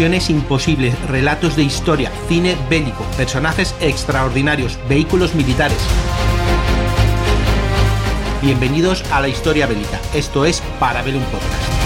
Imposibles, relatos de historia, cine bélico, personajes extraordinarios, vehículos militares. Bienvenidos a la historia bélica. Esto es Parabellum Podcast.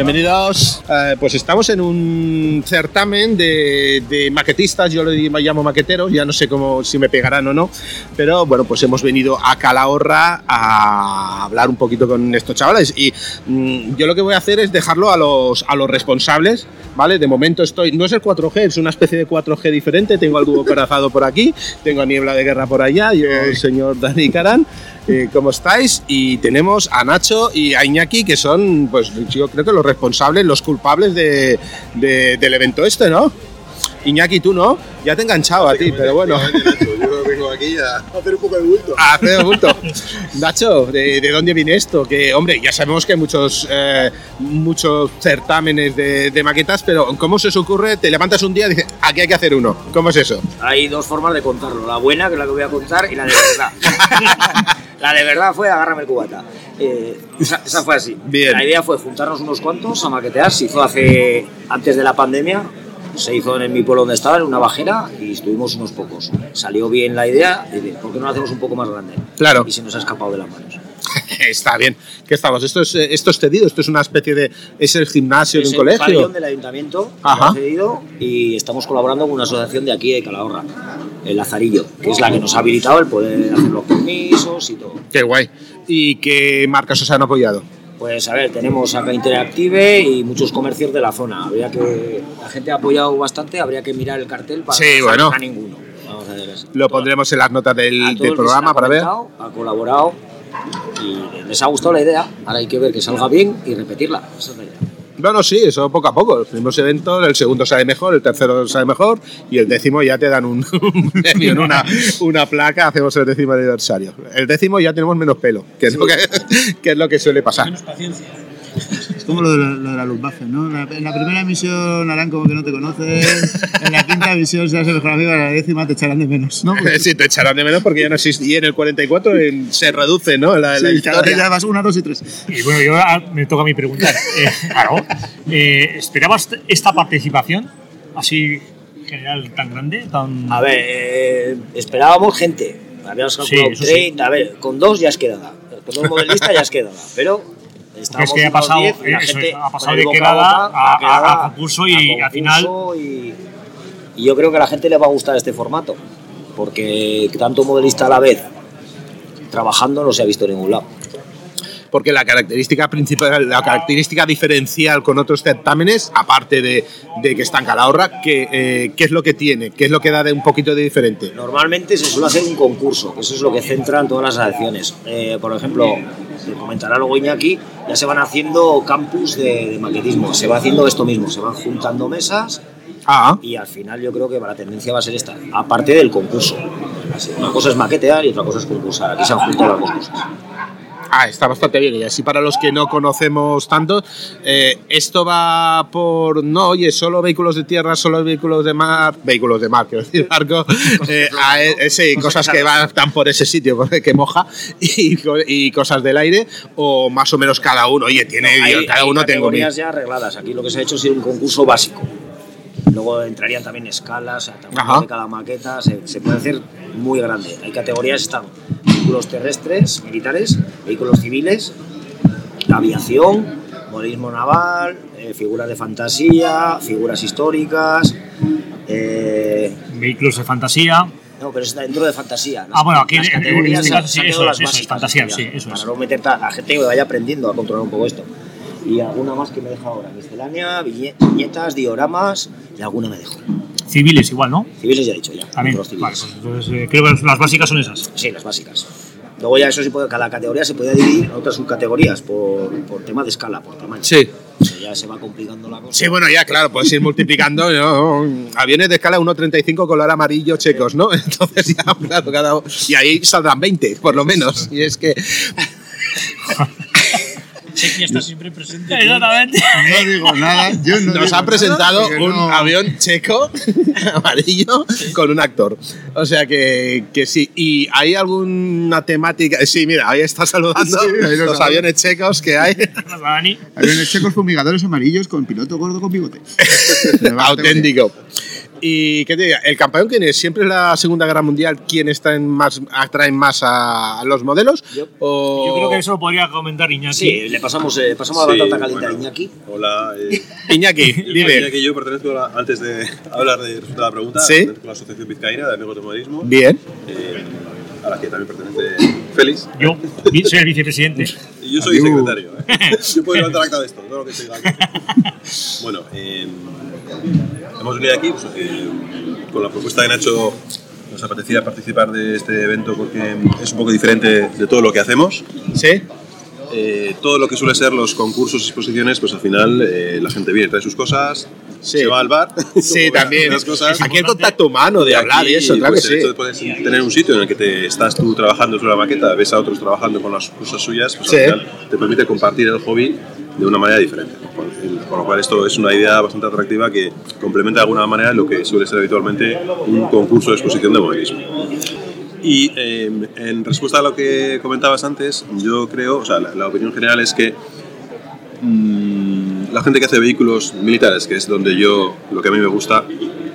Bienvenidos. Eh, pues estamos en un certamen de, maquetistas, yo lo llamo maqueteros, ya no sé cómo si me pegarán o no, pero bueno, pues hemos venido a Calahorra a hablar un poquito con estos chavales y mm, yo lo que voy a hacer es dejarlo a los, a los responsables, ¿vale? De momento estoy, no es el 4G, es una especie de 4G diferente, tengo al dúo corazado por aquí, tengo a Niebla de Guerra por allá y el señor Dani Carán. Eh, ¿Cómo estáis? Y tenemos a Nacho y a Iñaki, que son, pues yo creo que los responsables, los culpables de, del evento este, ¿no? Iñaki, tú no, ya te he enganchado a ti, pero bueno. Yo vengo aquí a hacer un poco de bulto. A hacer bulto. Nacho, ¿de, dónde viene esto? Que, hombre, ya sabemos que hay muchos, eh, muchos certámenes de, maquetas, pero ¿cómo se os ocurre? Te levantas un día y dices, aquí hay que hacer uno. ¿Cómo es eso? Hay dos formas de contarlo. La buena, que es la que voy a contar, y la de verdad. la de verdad fue agárrame el cubata. Eh, esa, fue así. Bien. La idea fue juntarnos unos cuantos a maquetear. Se hizo hace, antes de la pandemia, se hizo en mi pueblo donde estaba, en una bajera, y estuvimos unos pocos. Salió bien la idea, y ¿por qué no lo hacemos un poco más grande? Claro. Y se nos ha escapado de las manos. Está bien. ¿Qué estamos? Esto es, esto es cedido, esto es una especie de. Es el gimnasio de un colegio. Es del ayuntamiento, Ajá. cedido, y estamos colaborando con una asociación de aquí de Calahorra, el Lazarillo, que es la que nos ha habilitado el poder hacer los permisos y todo. Qué guay. ¿Y qué marcas os han apoyado? Pues a ver, tenemos acá Interactive y muchos comercios de la zona. Habría que la gente ha apoyado bastante, habría que mirar el cartel para sí, bueno. a ninguno. Lo pondremos en las notas del, programa para ver. Ha colaborado y les ha gustado la idea. Ahora hay que ver que salga bien y repetirla. Esa es la idea. Bueno, sí, eso poco a poco. Los primeros eventos, el segundo sale mejor, el tercero sale mejor y el décimo ya te dan un, premio, una, una placa, hacemos el décimo aniversario. El décimo ya tenemos menos pelo, que es, lo, que, que es lo que suele pasar. Menos paciencia. Es como lo de, la, lo de la Luftwaffe, ¿no? en la primera misión harán como que no te conocen, en la quinta misión serás el mejor amigo, en la décima te echarán de menos, ¿no? sí, te echarán de menos porque ya no existe. Y en el 44 se reduce, ¿no? La, sí, la historia. ya vas una, dos y tres. Y bueno, yo me toca a mí preguntar. Eh, claro, eh, ¿esperabas esta participación así general tan grande? Tan... A ver, eh, esperábamos gente. Habíamos calculado sí, 30, a ver, con dos ya es quedada. Con dos modelistas ya es quedada. Pero es que ha pasado, 10, ha pasado de quedada a, concurso y al final. Y, yo creo que a la gente le va a gustar este formato, porque tanto modelista a la vez trabajando no se ha visto en ningún lado porque la característica principal, la característica diferencial con otros certámenes, aparte de, que está en Calahorra, ¿qué, eh, ¿qué, es lo que tiene? ¿Qué es lo que da de un poquito de diferente? Normalmente se suele hacer un concurso, que eso es lo que centran todas las acciones. Eh, por ejemplo, se comentará luego Iñaki, ya se van haciendo campus de, maquetismo, se va haciendo esto mismo, se van juntando mesas ah. y al final yo creo que la tendencia va a ser esta, aparte del concurso. Una cosa es maquetear y otra cosa es concursar, aquí se han juntado las dos cosas. Ah, está bastante bien. Y así para los que no conocemos tanto, eh, esto va por, no, oye, solo vehículos de tierra, solo vehículos de mar, vehículos de mar, quiero decir, barco, eh, e, sí, cosas que van por ese sitio que moja y, y, cosas del aire, o más o menos cada uno, oye, tiene, cada uno tengo categorías ya arregladas. Aquí lo que se ha hecho es un concurso básico. Luego entrarían también escalas, de cada maqueta, se, se, puede hacer muy grande. Hay categorías, están vehículos terrestres, militares, vehículos civiles, aviación, modelismo naval, eh, figuras de fantasía, figuras históricas. Eh, vehículos de fantasía. No, pero está dentro de fantasía. ah, bueno, aquí las categorías en este sí, eso, las eso, es fantasía, sí, eso para no meter a la gente que vaya aprendiendo a controlar un poco esto. Y alguna más que me deja ahora, miscelánea, viñetas, dioramas y alguna me dejo. Civiles igual, ¿no? Civiles ya he dicho ya. También. Vale, pues entonces eh, creo que las básicas son esas. Sí, las básicas. Luego ya eso sí puede, cada categoría se puede dividir en otras subcategorías por, por tema de escala, por tamaño. Sí. O sea, ya se va complicando la cosa. Sí, bueno, ya, claro, puedes ir multiplicando. ¿no? Aviones de escala 1.35 color amarillo checos, ¿no? Entonces ya, claro, cada Y ahí saldrán 20, por lo menos. Y es que. Chequi está siempre presente. Exactamente. No digo nada. Yo no Nos digo ha presentado un no- avión checo amarillo con un actor. O sea que, que sí. ¿Y hay alguna temática? Sí, mira, ahí está saludando Sí, los aviones checos que hay. Aviones checos fumigadores amarillos con piloto gordo con bigote. Auténtico. Y qué te diga, el campeón quién es, siempre es la Segunda Guerra Mundial quien está en más atraen más a, a los modelos. Yo- o- Yo creo que eso lo podría comentar Iñaki. Sí, le pasamos, eh, pasamos la Sí, batata caliente bueno. a Iñaki. Hola. Eh, Iñaki, dime. Iñaki yo pertenezco, a la- antes de hablar de de la pregunta, Sí. pertenezco a la Asociación Vizcaína de Amigos de Modelismo, Bien. eh, a la que también pertenece Félix. Yo soy el vicepresidente. Y yo soy secretario. ¿eh? Yo puedo levantar acta de esto, no lo que estoy Bueno, eh, hemos venido aquí pues, eh, con la propuesta de Nacho. Nos apetecía participar de este evento porque es un poco diferente de todo lo que hacemos. ¿Sí? Eh, todo lo que suele ser los concursos y exposiciones, pues al final eh, la gente viene, trae sus cosas, Sí. se va al bar. Sí, también. Las cosas. Aquí el contacto humano de hablar y eso, claro pues, que sí. de poder tener un sitio en el que te estás tú trabajando sobre la maqueta, ves a otros trabajando con las cosas suyas, pues Sí. al final te permite compartir el hobby de una manera diferente. Con, con lo cual esto es una idea bastante atractiva que complementa de alguna manera lo que suele ser habitualmente un concurso de exposición de modelismo. Y eh, en respuesta a lo que comentabas antes, yo creo, o sea, la, la opinión general es que mm, la gente que hace vehículos militares, que es donde yo, lo que a mí me gusta,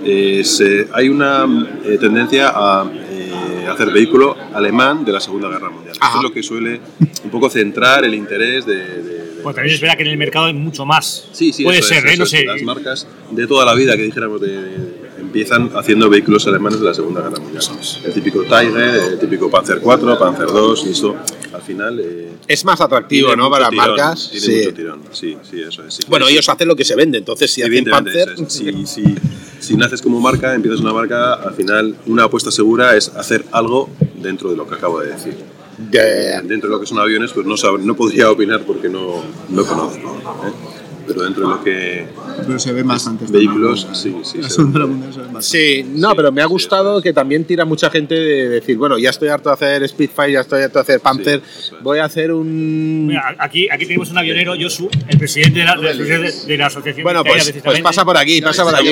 es, eh, hay una eh, tendencia a eh, hacer vehículo alemán de la Segunda Guerra Mundial. Ajá. Eso es lo que suele un poco centrar el interés de... de- de- Pues también es verdad que en el mercado hay mucho más. Sí, sí, Puede eso ser, es, ¿eh? eso No es. sé. Las marcas de toda la vida que dijéramos de, de- empiezan haciendo vehículos alemanes de la Segunda Guerra Mundial. El típico Tiger, el típico Panzer 4, Panzer 2 y eso al final eh, Es más atractivo, ¿no? Para tirón, marcas. Tiene Sí. mucho tirón. Sí, sí, eso es. sí. Bueno, Sí, ellos hacen lo que se vende, entonces si hacen Panzer. es. Si, si- si naces como marca, empiezas una marca, al final una apuesta segura es hacer algo dentro de lo que acabo de decir. Ya, Dentro de lo que son aviones, pues no, no podría opinar porque no, no conozco. ¿eh? Pero dentro de lo que Pero se ve más antes. vehículos, sí, sí. La se Segunda ve. Guerra Mundial se ve más. Sí, no, pero me ha gustado que también tira mucha gente de decir, bueno, ya estoy harto de hacer Spitfire, ya estoy harto de hacer Panther, Sí, eso es. voy a hacer un... Mira, aquí, aquí tenemos un avionero, Josu, el presidente de la, de la asociación- de la asociación. Bueno, pues, pues pasa por aquí, pasa por aquí.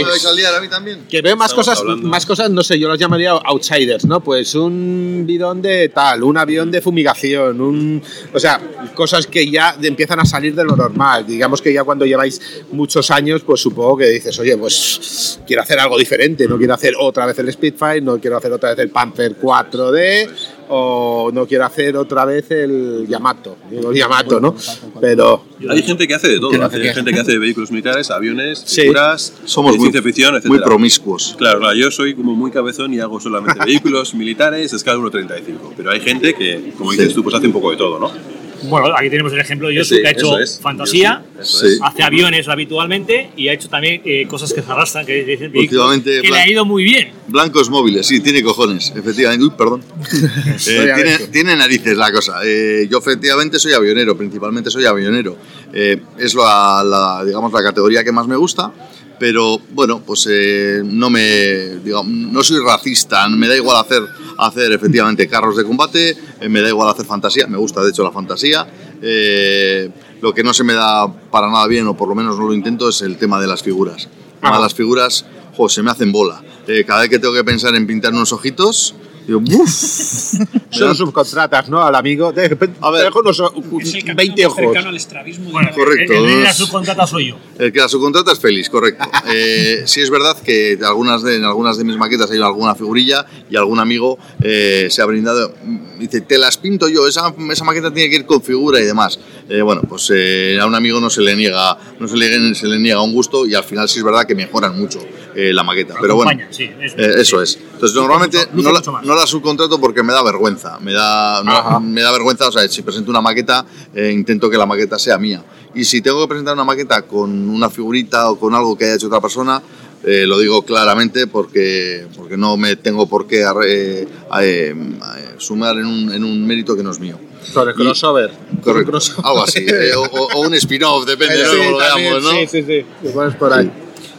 Que veo más Estamos cosas, hablando. más cosas, no sé, yo los llamaría outsiders, ¿no? Pues un bidón de tal, un avión de fumigación, un, o sea, cosas que ya empiezan a salir de lo normal. Digamos que ya cuando lleváis muchos años, pues supongo que dices, oye, pues quiero hacer algo diferente, no quiero hacer otra vez el Spitfire, no quiero hacer otra vez el Panzer 4D o no quiero hacer otra vez el Yamato, digo Yamato, ¿no? Pero Hay gente que hace de todo. Que no Hay gente que hace vehículos militares, aviones, Sí. figuras, Somos de muy, ciencia ficción, etc. muy promiscuos. Claro, claro, yo soy como muy cabezón y hago solamente vehículos militares, escala 1.35. Pero hay gente que, como dices tú, pues hace un poco de todo, ¿no? Bueno, aquí tenemos el ejemplo de Josu, Sí, que ha hecho es. fantasía, Sí. es. hace aviones habitualmente y ha hecho también eh, cosas que se arrastran, que Últimamente, que le ha ido muy bien. Blancos móviles, sí, tiene cojones, efectivamente. Uy, perdón. Eh, a tiene, tiene narices la cosa. Eh, yo efectivamente soy avionero, principalmente soy avionero. Eh, es la, la, digamos, la categoría que más me gusta. Pero bueno, pues eh, no me digamos, no soy racista, me da igual hacer, hacer efectivamente carros de combate, eh, me da igual hacer fantasía, me gusta de hecho la fantasía. Eh, lo que no se me da para nada bien, o por lo menos no lo intento, es el tema de las figuras. De las figuras, jo, se me hacen bola. Eh, cada vez que tengo que pensar en pintar unos ojitos, digo, ¡buf! son subcontratas, ¿no? Al amigo, te, te A ver. dejo unos o- 20 ojos. al estrabismo. Bueno, Correcto, El, el de la subcontrata soy yo. El que la subcontrata es feliz, correcto. Eh, sí es verdad que de algunas de, en algunas de mis maquetas hay alguna figurilla y algún amigo eh, se ha brindado, dice, te las pinto yo, esa, esa maqueta tiene que ir con figura y demás. Eh, bueno, pues eh, a un amigo no se le niega no se le, se le niega un gusto y al final sí es verdad que mejoran mucho eh, la maqueta. Pero bueno, sí, eso, eh, eso es. Entonces normalmente mucho- no, la, mucho más. no la subcontrato porque me da vergüenza. Me da, no- me da vergüenza, o sea, si presento una maqueta, eh, intento que la maqueta sea mía. Y si tengo que presentar una maqueta con una figurita o con algo que haya hecho otra persona, eh, lo digo claramente porque, porque no me tengo por qué arre- sumar en un, en un mérito que no es mío. El crossover. Correcto. Crossover. Algo así. eh, o, o- un spin-off, depende de Sí, cómo lo veamos, ¿no? Sí, sí, sí. Pones por ahí.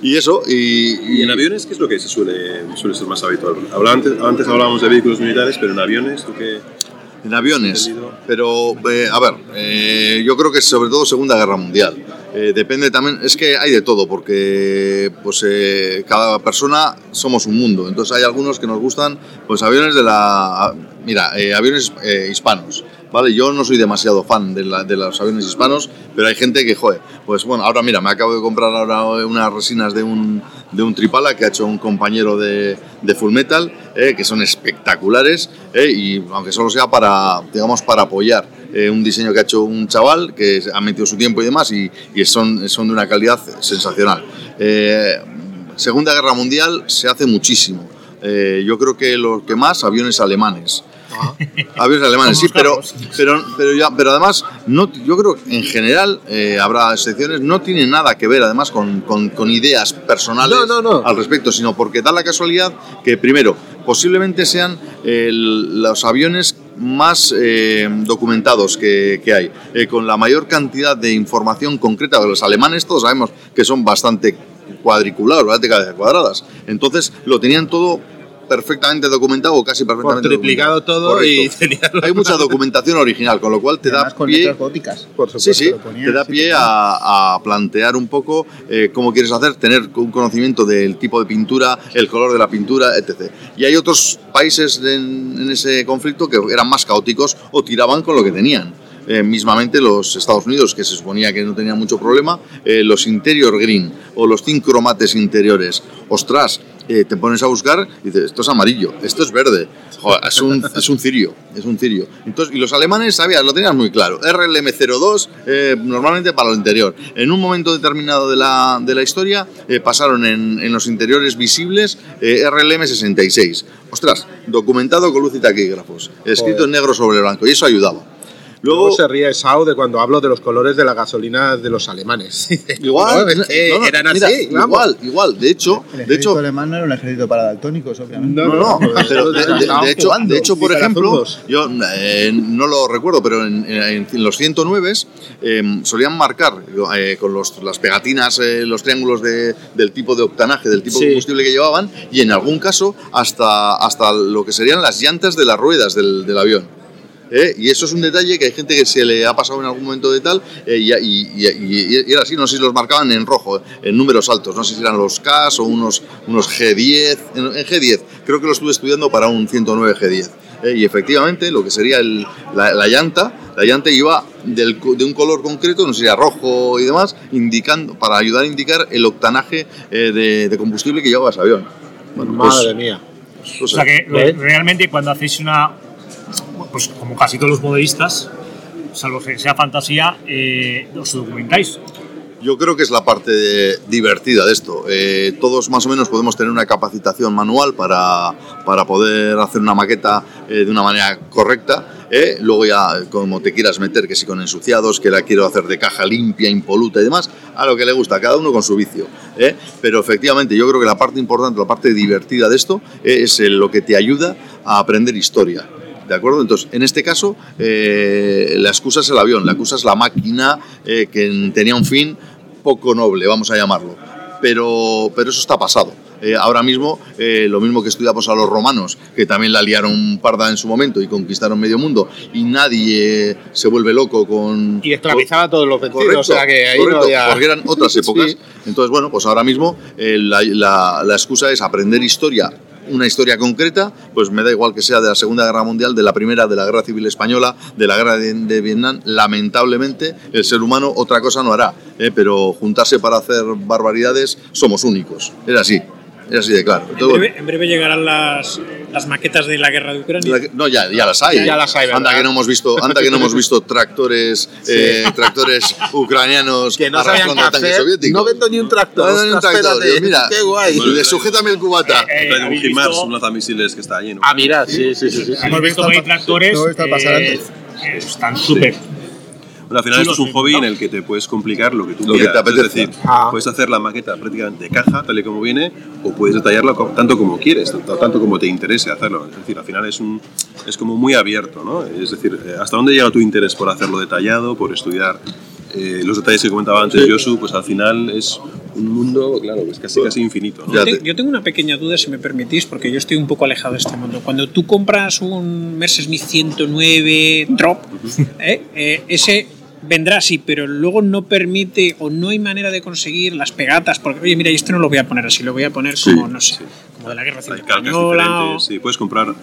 Y eso, y, ¿Y en aviones qué es lo que se suele, suele ser más habitual? Habla- antes, antes hablábamos de vehículos militares, pero en aviones, ¿tú qué? En aviones. Pero, eh, a ver, eh, yo creo que sobre todo Segunda Guerra Mundial. Eh, depende también, es que hay de todo, porque pues eh, cada persona somos un mundo. Entonces hay algunos que nos gustan, pues aviones de la, mira, eh, aviones eh, hispanos. Vale, yo no soy demasiado fan de, la- de los aviones hispanos, pero hay gente que, joder, pues bueno, ahora mira, me acabo de comprar ahora unas resinas de un, de un tripala que ha hecho un compañero de, de Full Metal, eh, que son espectaculares, eh, y aunque solo sea para, digamos, para apoyar eh, un diseño que ha hecho un chaval que ha metido su tiempo y demás, y, y son, son de una calidad sensacional. Eh, Segunda Guerra Mundial se hace muchísimo. Eh, yo creo que lo que más, aviones alemanes. Aviones alemanes, sí, pero, pero, pero, ya, pero además, no, yo creo que en general, eh, habrá excepciones, no tiene nada que ver además con, con- con ideas personales No, no, no. al respecto, sino porque da la casualidad que, primero, posiblemente sean eh, los aviones más eh, documentados que, que hay, eh, con la mayor cantidad de información concreta, los alemanes todos sabemos que son bastante cuadriculados, bastante cabezas cuadradas, entonces lo tenían todo perfectamente documentado o casi Por perfectamente triplicado documentado. todo y tenía Hay mucha documentación original, con lo cual te da Además con pie góticas. Por supuesto. Sí, sí, ponía te da pie a, a plantear un poco eh, cómo quieres hacer, tener un conocimiento del tipo de pintura, el color de la pintura, etc. Y hay otros países en, en ese conflicto que eran más caóticos o tiraban con lo que tenían. Eh, mismamente los Estados Unidos, que se suponía que no tenían mucho problema, eh, los interior green o los zinc cromates interiores. Ostras, eh, te pones a buscar y dices, esto es amarillo, esto es verde, Joder, es, un, es un cirio, es un cirio. Entonces, y los alemanes, sabías, lo tenían muy claro. RLM02, eh, normalmente para lo interior. En un momento determinado de la, de la historia, eh, pasaron en, en los interiores visibles eh, RLM66. Ostras, documentado con luz y taquígrafos, escrito en negro sobre blanco, y eso ayudaba. Luego Luego, se ríe Sau de cuando hablo de los colores de la gasolina de los alemanes. igual, No, es que no, no, eran mira, así, vamos. igual, igual. De hecho, El de ejército hecho, alemán no era un ejército para daltónicos, obviamente. No, no, pero de, de- de hecho, de hecho, por ejemplo, yo eh, no lo recuerdo, pero en, en- en los 109 eh, solían marcar eh, con los- las pegatinas, eh, los triángulos de- del tipo de octanaje, del tipo Sí. de combustible que llevaban, y en algún caso hasta, hasta lo que serían las llantas de las ruedas del, del avión. ¿Eh? Y eso es un detalle que hay gente que se le ha pasado en algún momento de tal, eh, y, y- y- y era así, no sé si los marcaban en rojo, en números altos, no sé si eran los Ks o unos, unos G10, en, en G10, creo que lo estuve estudiando para un 109 G10. ¿eh? Y efectivamente, lo que sería el- la, la llanta, la llanta iba del de un color concreto, no sé si era rojo y demás, indicando, para ayudar a indicar el octanaje eh, de, de combustible que llevaba ese avión. Bueno, pues, Madre mía. pues, O sea que realmente cuando hacéis una, pues como casi todos los modelistas, salvo que sea fantasía, eh, os documentáis. Yo creo que es la parte de- divertida de esto. Eh, todos más o menos podemos tener una capacitación manual para, para poder hacer una maqueta eh, de una manera correcta. eh. Luego ya, como te quieras meter, que si con ensuciados, que la quiero hacer de caja limpia, impoluta y demás, a lo que le gusta, cada uno con su vicio. eh. Pero efectivamente, yo creo que la parte importante, la parte divertida de esto eh, es lo que te ayuda a aprender historia. ¿De acuerdo? Entonces, en este caso, eh, la excusa es el avión, la excusa es la máquina eh, que tenía un fin poco noble, vamos a llamarlo. Pero, pero eso está pasado. Eh, ahora mismo, eh, lo mismo que estudiamos a los romanos, que también la liaron parda en su momento y conquistaron medio mundo, y nadie se vuelve loco con... Y esclavizaba a todos los vencidos, Correcto, o sea que ahí correcto, no había... porque eran otras épocas. Sí. Entonces, bueno, pues ahora mismo eh, la, la- la excusa es aprender historia, una historia concreta, pues me da igual que sea de la Segunda Guerra Mundial, de la Primera, de la Guerra Civil Española, de la Guerra de, Vietnam. Lamentablemente, el ser humano otra cosa no hará, ¿eh? pero juntarse para hacer barbaridades somos únicos. Es así, es así de claro. En Entonces, bueno, breve, en breve llegarán las, las maquetas de la guerra de Ucrania. la no, ya, ya las hay. Ya las hay, ¿verdad? anda que no hemos visto, anda que no hemos visto tractores, eh, tractores ucranianos Que no sabían arrastrando tanques soviéticos. No vendo ni un tractor. No, no, ni un tractor. mira, qué guay. le sujétame el cubata. Eh, un ¿habéis HIMARS, visto- un lanzamisiles que está lleno. Ah, mira, sí, sí, sí. sí. Hemos visto que hay tractores está pasando eh, están súper. Bueno, al final esto es un chulos, hobby ¿no? en el que te puedes complicar lo que tú Lo que quieras. te apetezca. Es decir, Ah. puedes hacer la maqueta prácticamente de caja, tal y como viene, o puedes detallarla tanto como quieres, tanto, tanto como te interese hacerlo. Es decir, al final es, un, es como muy abierto, ¿no? Es decir, eh, ¿hasta dónde llega tu interés por hacerlo detallado, por estudiar eh, los detalles que comentaba antes Josu, pues al final es un mundo, claro, es casi, casi infinito. ¿no? Yo, te- yo tengo una pequeña duda, si me permitís, porque yo estoy un poco alejado de este mundo. Cuando tú compras un Mercedes 109 Drop, ¿eh? Eh, ese vendrá así, pero luego no permite o no hay manera de conseguir las pegatas, porque, oye, mira, esto no lo voy a poner así, lo voy a poner como, no sé, como de la Guerra Civil Hay calcas Española. o- sí, puedes comprar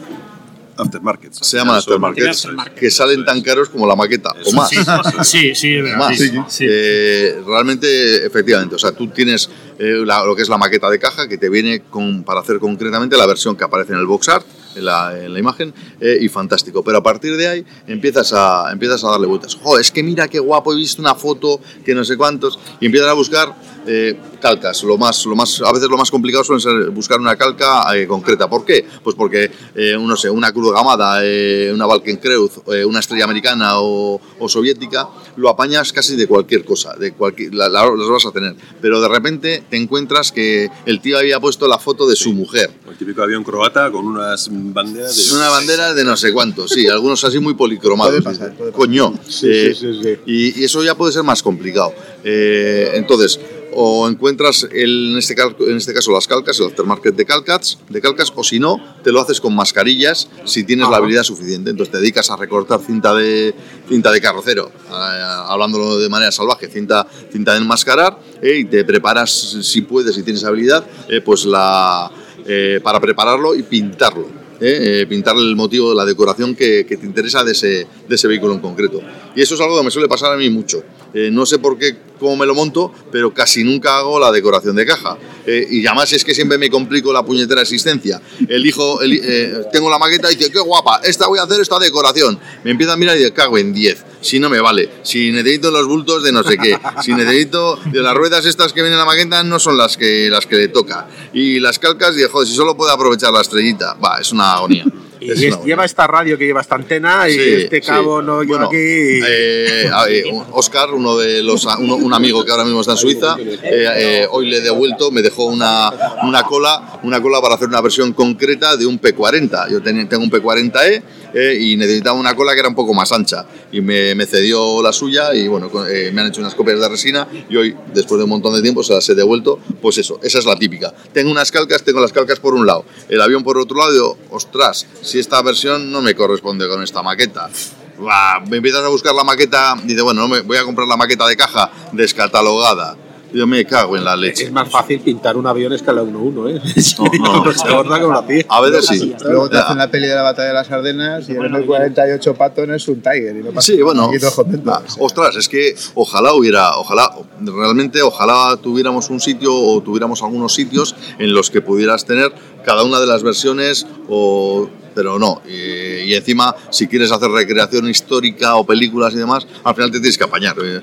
aftermarkets. Se llaman Son- aftermarket, aftermarket. que salen tan caros como la maqueta, o más. Sí, sí, sí, es verdad. más. sí, sí. Eh, realmente, efectivamente, o sea, tú tienes eh, la- lo que es la maqueta de caja que te viene con, para hacer concretamente la versión que aparece en el box art, en la, en la imagen, eh, y fantástico. Pero a partir de ahí empiezas a, empiezas a darle vueltas. Jo, es que mira qué guapo, he visto una foto, que no sé cuántos, y empiezas a buscar eh, calcas. Lo más, lo más, a veces lo más complicado suele ser buscar una calca eh, concreta. ¿Por qué? Pues porque, eh, no sé, una Cruz Gamada, eh, una Valkenkreuz, eh, una estrella americana o, o soviética, lo apañas casi de cualquier cosa, de cualquier, la- la- las vas a tener. Pero de repente te encuentras que el tío había puesto la foto de su mujer. El típico avión croata con unas banderas de... Una bandera de no sé cuántos, sí, algunos así muy policromados. Puede pasar, puede pasar. Coño. Sí, eh, sí, sí, sí. Y, y eso ya puede ser más complicado. Eh, entonces, o encuentras el- en, este en este caso las calcas, el aftermarket de calcas, de calcas, o si no, te lo haces con mascarillas si tienes la habilidad suficiente. Entonces te dedicas a recortar cinta de, cinta de carrocero, eh, hablándolo de manera salvaje, cinta, cinta de enmascarar, eh, y te preparas, si puedes, si tienes habilidad, eh, pues la, eh, para prepararlo y pintarlo. ¿Eh? Eh, pintar el motivo, la decoración que, te interesa de ese, de vehículo en concreto. Y eso es algo que me suele pasar a mí mucho. Eh, no sé por qué, cómo me lo monto, pero casi nunca hago la decoración de caja. Eh, y además es que siempre me complico la puñetera existencia. Elijo, eli- eh, tengo la maqueta y dice, qué guapa, esta voy a hacer esta decoración. Me empieza a mirar y digo, cago en 10. Si no me vale, si necesito los bultos de no sé qué, si necesito de las ruedas estas que vienen en la maqueta no son las que las que le toca. Y las calcas, digo, joder, si solo puedo aprovechar la estrellita, va, es una agonía. Y Es lleva esta radio que lleva esta antena y Sí, este sí. cabo no lleva Bueno, aquí. eh, a ver, Oscar, uno de los, uno- un amigo que ahora mismo está en Suiza, eh, eh, hoy le he devuelto, me dejó una, una cola, una cola para hacer una versión concreta de un P40. Yo ten- tengo un P40E eh, y necesitaba una cola que era un poco más ancha y me, cedió la suya y bueno, eh, me han hecho unas copias de resina y hoy, después de un montón de tiempo, se las he devuelto. Pues eso, esa es la típica. Tengo unas calcas, tengo las calcas por un lado, el avión por otro lado, ostras, si esta versión no me corresponde con esta maqueta. Buah, me empiezas a buscar la maqueta, dice, bueno, no me, voy a comprar la maqueta de caja descatalogada. Yo me cago en la leche. Es más fácil pintar un avión a escala 1-1, ¿eh? No, no. se aborda con la piel. A veces sí. Luego te hacen la peli de la batalla de las Ardenas y el M48 Patton es un Tiger. Y no pasa Sí, bueno. aquí todos contentos. ah, ostras, es que ojalá hubiera, ojalá, realmente ojalá tuviéramos un sitio o tuviéramos algunos sitios en los que pudieras tener cada una de las versiones o pero no, y, y encima si quieres hacer recreación histórica o películas y demás, al final te tienes que apañar. eh.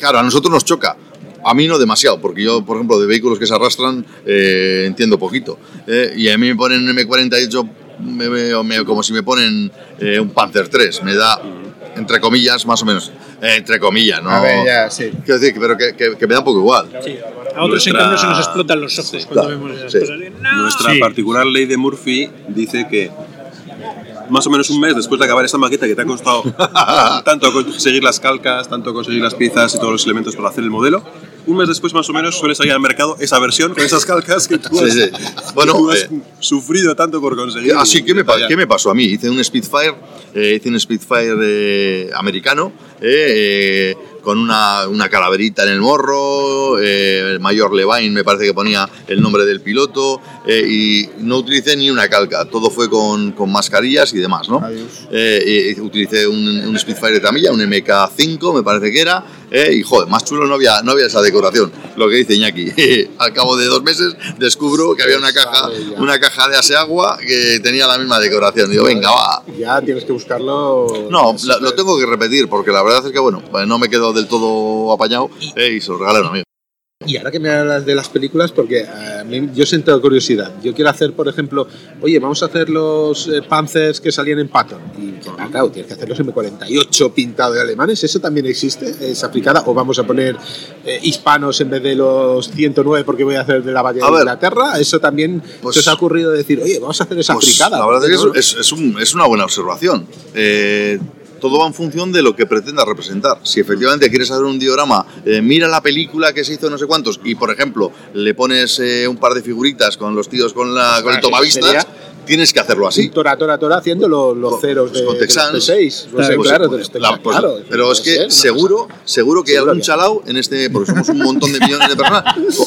Claro, a nosotros nos choca. A mí no demasiado, porque yo, por ejemplo, de vehículos que se arrastran eh, entiendo poquito. eh, y a mí me ponen un M48 me veo me- como si me ponen eh, un Panzer 3. Me da, entre comillas, más o menos. eh, entre comillas, ¿no? A ver, ya, sí. Quiero decir, pero que, que- que me da un poco igual. A otros, en Nuestra- cambio, se nos explotan los ojos cuando Claro, vemos esas sí. cosas. ¡No! Nuestra Sí. particular ley de Murphy dice que más o menos un mes después de acabar esta maqueta que te ha costado tanto conseguir las calcas, tanto conseguir las piezas y todos los elementos para hacer el modelo, un mes después más o menos suele salir al mercado esa versión con esas calcas que tú has, sí. que Bueno, tú has eh, sufrido tanto por conseguir. Así, ¿qué me, qué me pasó a mí? Hice un Spitfire, eh, hice un Spitfire eh, americano, con una, una calaverita en el morro, el mayor Levine me parece que ponía el nombre del piloto, y no utilicé ni una calca, todo fue con, con mascarillas y demás, ¿no? Utilicé un, un Spitfire de tamilla, un MK5 me parece que era, eh, y joder, más chulo no había, no había esa decoración, lo que dice Iñaki. Al cabo de dos meses descubro que había una caja, una caja de aseagua que tenía la misma decoración. Digo, venga, va. Ya tienes que buscarlo. No, lo tengo que repetir porque la verdad es que, bueno, pues no me quedo del todo apañado eh, y se lo regalé a amigo. Y ahora que me hablas de las películas, porque a mí- yo siento curiosidad. Yo quiero hacer, por ejemplo, oye, vamos a hacer los eh, Panzers que salían en Patton. Y ah, claro, tienes que hacerlos en M48 pintado de alemanes. ¿Eso también existe? ¿Es aplicada? ¿O vamos a poner eh, hispanos en vez de los 109 porque voy a hacer de la Valle de ver. Inglaterra? ¿Eso también Pues- se os ha ocurrido decir, oye, vamos a hacer esa Pues, aplicada? la verdad es que ¿no? es, es- es un- es una buena observación. Eh, todo va en función de lo que pretendas representar. Si efectivamente quieres hacer un diorama, eh, mira la película que se hizo no sé cuántos y, por ejemplo, le pones eh, un par de figuritas con los tíos con, la, con el tomavistas, tienes que hacerlo así. Tora, tora, tora, haciendo los, los ceros de, Pues con de Texans. los T6. Pues, claro, pues, de la- Texans, pues, claro. pero es que ser seguro, seguro que hay algún que- chalao en este, porque somos un montón de millones de personas.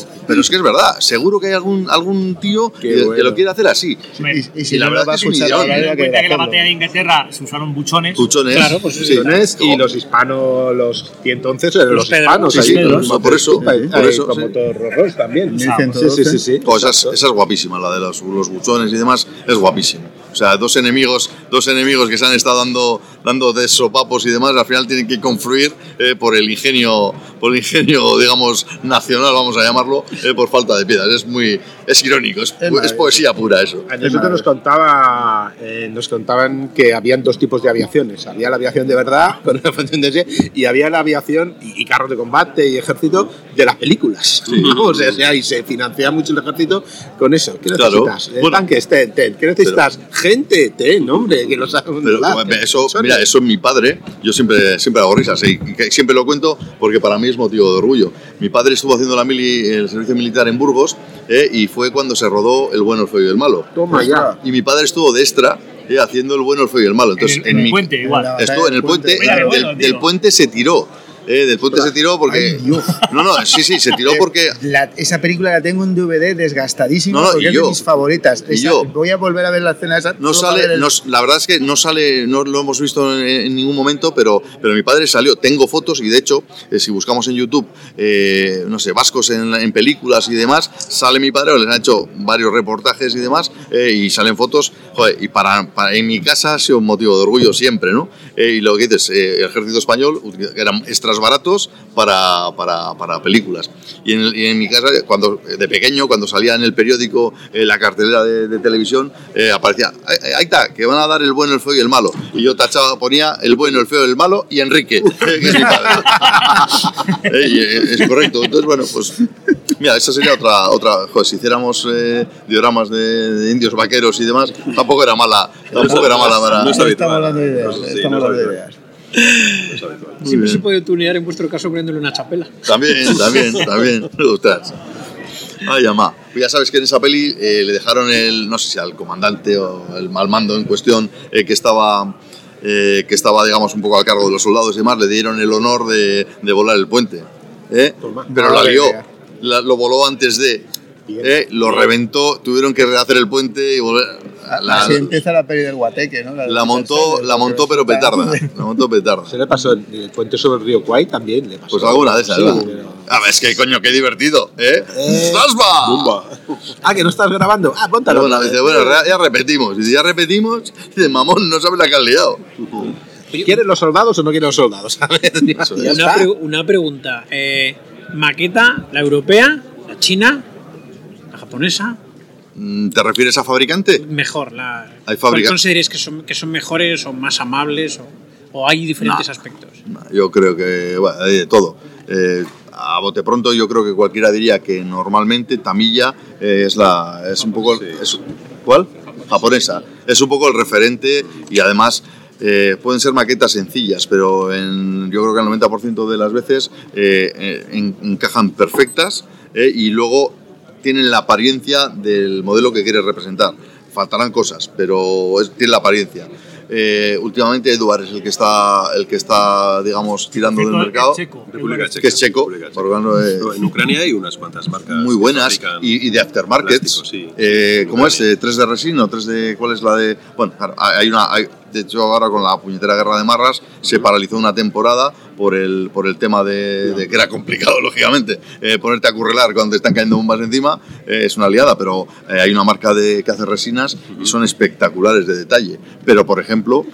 Pero es que es verdad, seguro que hay algún, algún tío que, que bueno. lo quiere hacer así. Y, y si Y la verdad a que es un en que cuenta que en la batalla de Inglaterra se usaron buchones. Tuchones. Claro, pues sí. Tuchones y los hispanos, los y entonces Los los, hispanos, Sí, ahí, sí, los- por- eso, ahí, por eso, como sí. todos los también. 1112. Sí, sí, sí, sí. Oh, esa, es, esa es guapísima, la de los, los buchones y demás, es guapísimo. O sea, dos enemigos, dos enemigos que se han estado dando, dando de sopapos y demás, al final tienen que confluir eh, por el ingenio, por el ingenio, digamos, nacional, vamos a llamarlo, eh, por falta de piedras. Es muy, es irónico, es, Es es poesía pura eso. A nosotros nos contaba, eh, nos contaban que habían dos tipos de aviaciones. Había la aviación de verdad, con una función de ese, y había la aviación y, y carros de combate y ejército de las películas. O sea, o sea, y se financia mucho el ejército con eso. ¿Qué Claro. necesitas? Eh, Bueno. tanques, ten, ten. ¿Qué necesitas? Gente, ten, hombre, que lo saben Pero eh, eso, mira, eso es mi padre. Yo siempre, siempre hago risas y que siempre lo cuento porque para mí es motivo de orgullo. Mi padre estuvo haciendo la mili, el servicio militar en Burgos eh, y fue cuando se rodó El bueno, el feo y el malo. Toma ya. Y mi padre estuvo de extra eh, haciendo El bueno, el feo y el malo. Entonces, en el, en el mi- puente, igual. Estuvo en el puente, Mira, del, bueno, del puente se tiró. Eh, del puente se tiró porque. Ay, Dios. No, no, sí, sí, se tiró porque. La- esa película la tengo en DVD desgastadísima No, no, porque y es yo. de mis favoritas. Y Esa- yo. Voy a volver a ver la escena esa. No sale, el- no- la verdad es que no sale, no lo hemos visto en, en ningún momento, pero, pero mi padre salió. Tengo fotos y de hecho, eh, si buscamos en YouTube, eh, no sé, vascos en, en películas y demás, sale mi padre, les han hecho varios reportajes y demás, eh, y salen fotos. Joder, y para, para- en mi casa ha sido un motivo de orgullo siempre, ¿no? Eh, y lo que dices, eh, el ejército español que eran extras baratos para, para, para películas. Y en, el- y en mi casa, cuando de pequeño, cuando salía en el periódico eh, la cartelera de, de televisión, eh, aparecía, "Ahí- está, que van a dar el bueno, el feo y el malo. Y yo tachaba, ponía el bueno, el feo, el malo y Enrique, que es mi padre. Eh, y, eh, es correcto. Entonces, bueno, pues mira, esa sería otra, otra joder, si hiciéramos eh, dioramas de, de indios vaqueros y demás, tampoco era mala, tampoco era mala para... No es Estamos habitual. hablando de ideas. No, sí, estamos no es hablando de ideas. No es habitual. Siempre se puede tunear en vuestro caso poniéndole una chapela. También, también, también. Ostras. Ay, ama. Pues ya sabes que en esa peli eh, le dejaron el, no sé si al comandante o el mal mando en cuestión, eh, que estaba, eh, que estaba, digamos, un poco al cargo de los soldados y demás, le dieron el honor de, de volar el puente. ¿eh? Pero la lió, la- lo voló antes de. ¿Eh? Lo reventó, tuvieron que rehacer el puente y volver. La, Así empieza la peli del Guateque, la montó, la montó pero petarda. La montó petarda. Se le pasó el puente sobre el río Kwai también. Le pasó. Pues alguna de esas, Sí, ¿verdad? pero- A ver, es que coño, qué divertido, ¿eh? Eh. Bumba. Ah, que no estás grabando. Ah, póntalo. bueno, dice, bueno, ya, ya repetimos. Y dice, ya repetimos. Dice, mamón, no sabes la que has liado. ¿Quieren los soldados o no quieren los soldados? A ver, ya, ya Una, está. pre- una pregunta. eh, maqueta, la europea, la china, japonesa, Mm, ¿Te refieres a fabricante? mejor. La, Hay ¿Cuál consideréis que son, que son mejores o más amables o, o hay diferentes No. aspectos? No, Yo creo que, bueno, todo. Eh, a bote pronto yo creo que cualquiera diría que normalmente Tamilla eh, es la es un poco es- ¿cuál? japonesa es un poco el referente y además eh, pueden ser maquetas sencillas pero en, yo creo que el 90% de las veces eh, eh, en- encajan perfectas eh, y luego tienen la apariencia del modelo que quieres representar faltarán cosas pero es- tiene la apariencia Eh, últimamente Eduard es el que está el que está digamos tirando del Checo, mercado checo. República Checa. que es checo, Checa. eh, No, En Ucrania hay unas cuantas marcas muy buenas y, y de aftermarkets. plásticos, sí. Eh, ¿Cómo es? Eh, ¿3 de resina o 3 de.? ¿Cuál es la de.? Bueno, claro, hay una. hay- de hecho, ahora con la puñetera guerra de Marras se paralizó una temporada por el, por el tema de, que era complicado, lógicamente, eh, ponerte a currelar cuando están cayendo bombas encima. eh, es una liada, pero eh, hay una marca de, que hace resinas y son espectaculares de detalle. Pero, por ejemplo,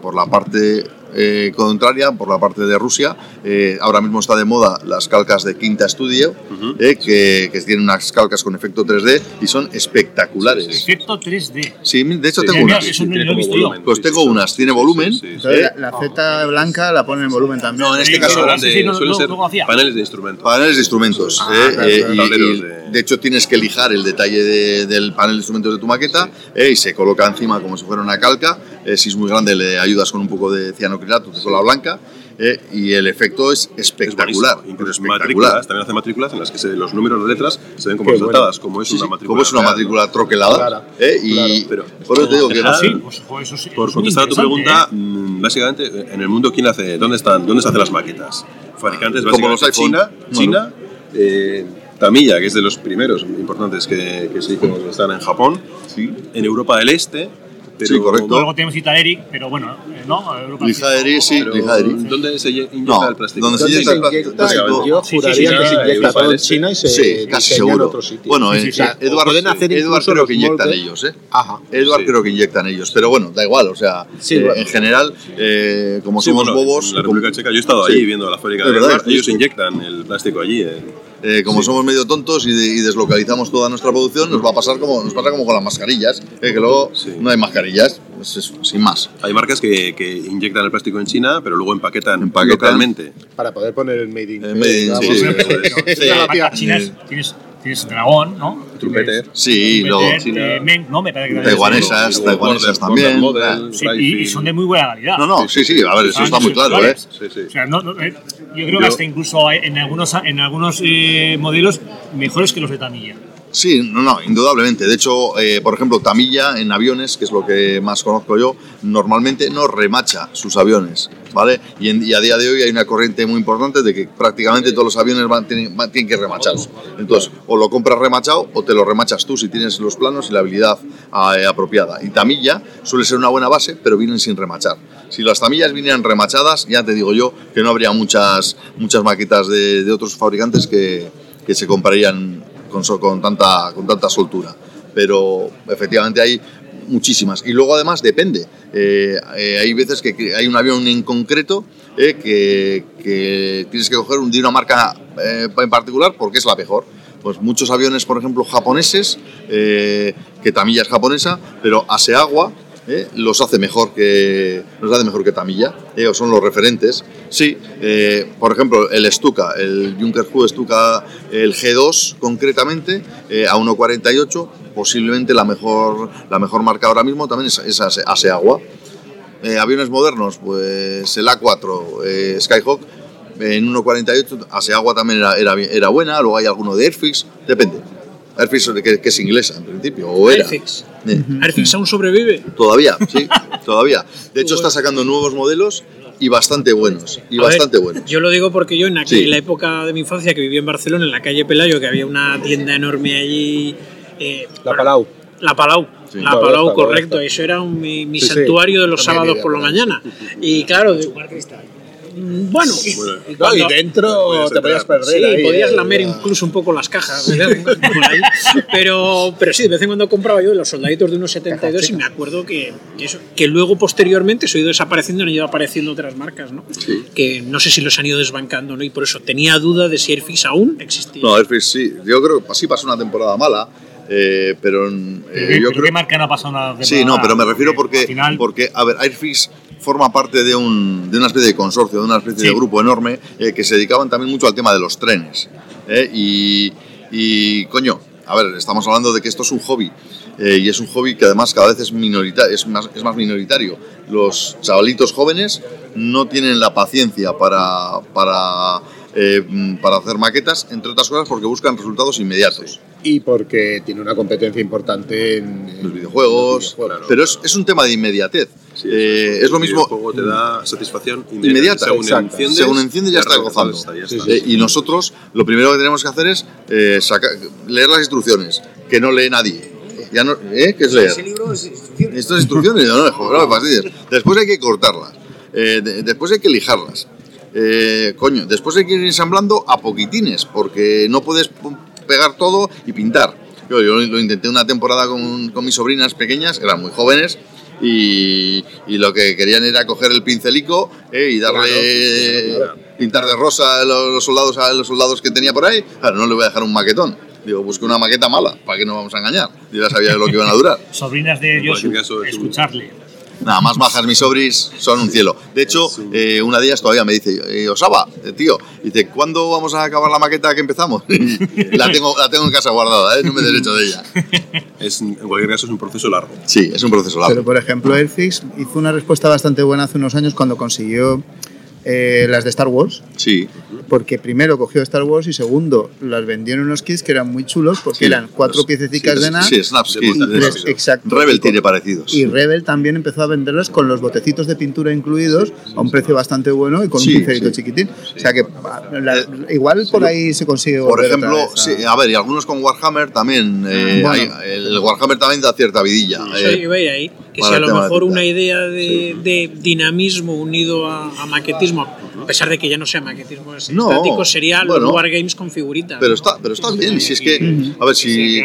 por la parte eh, contraria, por la parte de Rusia, eh, ahora mismo está de moda las calcas de Quinta Studio, eh, que, que tienen unas calcas con efecto 3D y son espectaculares. Efecto 3D. Sí, de hecho Sí, tengo mira, unas. eso no tiene lo he como visto yo. volumen. Pues tengo unas, tiene volumen. Sí, sí, Eh, la, la Z blanca la pone en volumen también. No, en este Sí, caso, sí, sí, no, suelen no, ser paneles de instrumentos. Paneles de instrumentos. Ah, eh, claro, eh, claro. y- de- de hecho, tienes que lijar el detalle de- del panel de instrumentos de tu maqueta eh, y se coloca encima como si fuera una calca eh, si es muy grande le ayudas con un poco de cianocrilato, de cola blanca, eh, y el efecto es espectacular. Incluso espectacular. matrículas, también hace matrículas en las que se- los números de letras se ven como Qué resaltadas, como es Sí, una sí, matrícula. como es una real. matrícula troquelada, Claro, ¿eh? y pero- por eso te digo que Ah, Sí, pues, jo, eso sí, Por contestar a tu pregunta, ¿eh? mm, básicamente, en el mundo, ¿quién hace? ¿Dónde están? ¿Dónde se hacen las maquetas? Fabricantes, Como los iPhone. China, China eh, Tamiya, que es de los primeros importantes que, que se hizo, que están en Japón, Sí. en Europa del Este, pero, Sí, correcto. Luego tenemos Italic, pero bueno, eh, ¿no? Europa Lijaeri, sí. ¿Dónde se inyecta No, el plástico? donde se ¿Dónde inyecta el plástico? Yo Sí, sí, juraría sí, que se inyecta todo en sí, China y se Sí, casi seguro. otro sitio. Bueno, Sí, sí, sí. Edward, Pueden hacer Edward incluso creo que inyectan moldes. ellos, ¿eh? Ajá. Edward Sí. creo que inyectan ellos, pero bueno, da igual, o sea, Sí, eh, en general, eh, como Sí, somos bueno, bobos, En la República Checa, yo he estado allí viendo la fábrica de verdad, Edward, ellos inyectan el plástico allí. Eh. eh, como somos medio tontos y, de- y deslocalizamos toda nuestra producción, nos va a pasar como nos pasa como con las mascarillas, eh, que luego Sí. no hay mascarillas, pues eso, sin más. Hay marcas que, que inyectan el plástico en China, pero luego empaquetan, Empaquetan. localmente. Para poder poner el Made in. El Made in, sí, sí, sí. china es- tienes, tienes Dragón, ¿no? Trumpeter. Sí, Trumpeter, luego Men, ¿no? Me parece que Taiwanesas, es- taiwanesas también. Sí, y, son de muy buena calidad. No, no, sí, sí, a ver, eso está muy claro, ¿eh? Sí, sí. O sea, no, no, eh, yo creo que hasta incluso hay- en algunos, en algunos eh, modelos mejores que los de Tamilla. Sí, no, indudablemente. De hecho, eh, por ejemplo, Tamilla en aviones, que es lo que más conozco yo, normalmente no remacha sus aviones, ¿vale? Y, a día de hoy hay una corriente muy importante de que prácticamente todos los aviones tienen, que remacharse. Entonces, o lo compras remachado o te lo remachas tú si tienes los planos y la habilidad eh, apropiada. Y Tamilla suele ser una buena base, pero vienen sin remachar. Si las tamillas vinieran remachadas, ya te digo yo que no habría muchas, muchas maquetas de, otros fabricantes que se comprarían con, tanta, con tanta soltura. Pero efectivamente hay muchísimas. Y luego además depende. Eh, eh, hay veces que hay un avión en concreto eh, que, que tienes que coger de una marca en particular porque es la mejor. Pues muchos aviones, por ejemplo, japoneses, que Tamilla es japonesa, pero Aseagua eh, los hace mejor que los hace mejor que Tamilla, eh, o son los referentes. Sí, eh, por ejemplo, el Stuka, el Junker Hu Stuka, el G2 concretamente, eh, a 1.48, posiblemente la mejor, la mejor marca ahora mismo también es, es Ase- Aseagua. Eh, aviones modernos, pues el A4 eh, Skyhawk en 1.48, Aseagua también era, era, era buena, luego hay alguno de Airfix, depende. Airfix que, que es inglesa en principio, o era. Airfix. Eh, Airfix aún sobrevive. Todavía, sí, todavía. De hecho, está sacando nuevos modelos y bastante buenos. Y A ver, bastante buenos. Yo lo digo porque yo en, aqu- Sí. en la época de mi infancia que vivía en Barcelona, en la calle Pelayo, que había una tienda enorme allí. eh, La bueno, Palau. La Palau, Sí. la Palau, correcto. Eso era un- mi, mi Sí, sí. santuario de los También sábados por la mañana. Y claro, de- bueno, Bueno, y No, cuando- y dentro Podías te podías perder. Sí, ahí, podías eh, lamer la- incluso un poco las cajas. pero, pero sí, de vez en cuando compraba yo los soldaditos de unos 72 y me acuerdo que, eso, que luego posteriormente se ha ido desapareciendo y han ido apareciendo otras marcas, ¿no? Que no sé si los han ido desbancando, ¿no? Y por eso tenía duda de si Airfix aún existía. No, Airfix sí. Yo creo que sí pasó una temporada mala, eh, pero eh, Pero, ¿qué- yo pero creo ¿Qué marca no ha pasado nada? Sí, no, pero me refiero porque, Al final, porque a ver, Airfix forma parte de, un, de una especie de consorcio, de una especie Sí. de grupo enorme eh, que se dedicaban también mucho al tema de los trenes. eh, y, y, coño, a ver, estamos hablando de que esto es un hobby. eh, y es un hobby que además cada vez es, minorita, es, más, es más minoritario. Los chavalitos jóvenes no tienen la paciencia para, para, eh, mm, para hacer maquetas, entre otras cosas porque buscan resultados inmediatos. Y porque tiene una competencia importante en, en los videojuegos, videojuegos. pero es, es un tema de inmediatez. Sí, Eh, eso, es lo El mismo videojuego te da satisfacción inmediata. inmediata, Según exacto. enciendes, según enciende ya está gozando. está, ya Sí, está. Eh, y nosotros lo primero que tenemos que hacer es eh, saca- leer las instrucciones, que no lee nadie. Ya no, ¿eh? ¿Qué es leer? Ese libro es instrucciones. Estas instrucciones, no, no, joder, no me fastidies. Después hay que cortarlas, de- después hay que lijarlas. Eh, coño, después hay que ir ensamblando a poquitines, porque no puedes pu- pegar todo y pintar. Yo, yo lo intenté una temporada con, con mis sobrinas pequeñas, eran muy jóvenes, y, y lo que querían era coger el pincelico eh, y darle pintar de rosa a los, los soldados a los soldados que tenía por ahí. Claro, no le voy a dejar un maquetón. Digo, busque una maqueta mala, ¿para qué nos vamos a engañar? Yo ya sabía lo que iban a durar. sobrinas de un- escucharle. Nada más bajas mis sobris, son un cielo. De hecho, eh, una de ellas todavía me dice, eh, Osaba, eh, tío, dice, ¿cuándo vamos a acabar la maqueta que empezamos? la, tengo, la tengo en casa guardada, ¿eh? no me derecho de ella. Es, en cualquier caso es un proceso largo. Sí, es un proceso largo. Pero, por ejemplo, Airfix hizo una respuesta bastante buena hace unos años cuando consiguió eh, las de Star Wars, Sí, porque primero cogió Star Wars y segundo las vendió en unos kits que eran muy chulos porque Sí, eran cuatro los- piececitas de nada. sí, snaps, sí, tres- exacto. Rebel tiene parecidos. Y Rebel también empezó a venderlas con los botecitos de pintura incluidos a un precio bastante bueno y con Sí, un pincelito sí. chiquitín. O sea que la- igual por ahí se consigue. Por ejemplo, a- sí, a ver, y algunos con Warhammer también. eh, Bueno. hay- el Warhammer también da cierta vidilla. Eh, ahí. Que si a lo mejor una idea de, de dinamismo unido a, a maquetismo, a pesar de que ya no sea maquetismo es No, estático, sería bueno. los wargames con figuritas. pero ¿no? está, pero está bien. Si es que, a ver, si. Sí,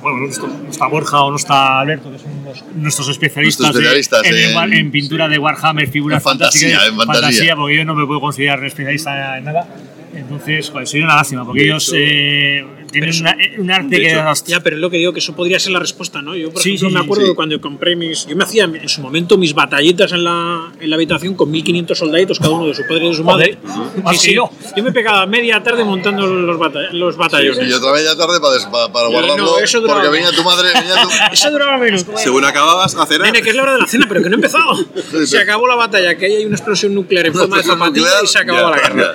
bueno, no está, no está Borja o no está Alberto, que son los- nuestros especialistas, Nuestros especialistas de- en, en- en pintura de Warhammer, figuras En fantasía, fantásticas, en fantasía. porque yo no me puedo considerar especialista en nada. Entonces, joder, sería una lástima, porque ellos eh, tienen eso- una- un arte que hecho, Ya, pero es lo que digo que eso podría ser la respuesta, ¿no? Yo, por Sí, ejemplo, sí, me acuerdo sí. que cuando compré mis. Yo me hacía en su momento mis batallitas en la, en la habitación con 1500 soldaditos, cada uno de su padre y de su madre. Joder, yo. Yo me pegaba media tarde montando los, bata- los batallones. Y otra media tarde para, para, para No, guardarlo. eso duraba porque venía tu madre. Venía tu... Eso duraba menos. Según acababas a cenar, Nene, que es la hora de la cena, pero que no he empezado. Se acabó la batalla, que ahí hay una explosión nuclear en forma de zapatilla y se acabó Ya, la guerra.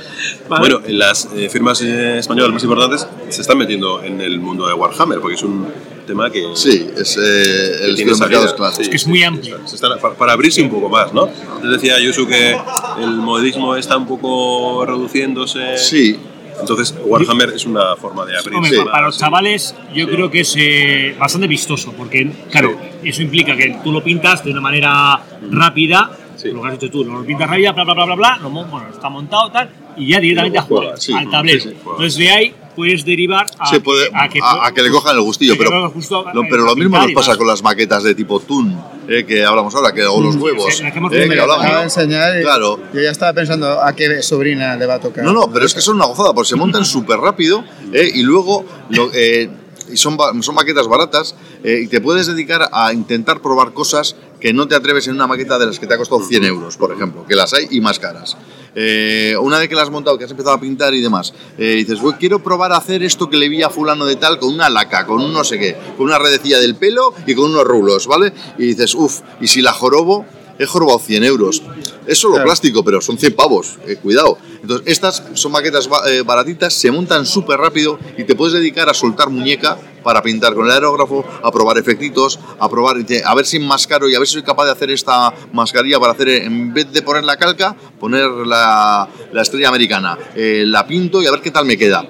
Vale. Bueno, las eh, firmas eh, españolas más importantes se están metiendo en el mundo de Warhammer, porque es un tema que, Sí, es eh, el que tiene mercados. Sí, que es sí, muy sí, amplio. se están- para, para abrirse un poco más, ¿no? Antes decía Yusu que el modelismo está un poco reduciéndose. Sí, Entonces, Warhammer es una forma de abrirse. Para los chavales yo creo que es eh, bastante vistoso, porque claro, eso implica que tú lo pintas de una manera rápida, Sí. lo que has hecho tú, lo pintas rápida, bla, bla, bla, bla, bla, lo bueno, está montado tal, y ya directamente a jugar, sí. al tablero. Sí. Entonces de ahí puedes derivar a, se puede, a que, a, a que le cojan el gustillo, pero, a- lo, pero a lo mismo nos pasa con las maquetas de tipo Toon, eh, que hablamos ahora, que, o los huevos, que eh, que hablamos. de enseñar y Claro. yo ya estaba pensando a qué sobrina le va a tocar. No, no, pero es que son una gozada, porque se montan súper rápido eh, y luego lo- eh, y son, son maquetas baratas eh, y te puedes dedicar a intentar probar cosas que no te atreves en una maqueta de las que te ha costado 100 euros, por ejemplo, que las hay y más caras. Eh, una vez que las has montado, que has empezado a pintar y demás, eh, dices, "Voy, quiero probar a hacer esto que le vi a fulano de tal con una laca, con un no sé qué, con una redecilla del pelo y con unos rulos, ¿vale? Y dices, uff, y si la jorobo, he jorobado 100 euros. Es solo plástico, pero son 100 pavos, eh, cuidado. Entonces, estas son maquetas eh, baratitas, se montan súper rápido y te puedes dedicar a soltar muñeca para pintar con el aerógrafo, a probar efectitos, a probar, a ver si enmascaro y a ver si soy capaz de hacer esta mascarilla para hacer, en vez de poner la calca, poner la, la estrella americana. Eh, la pinto y a ver qué tal me queda.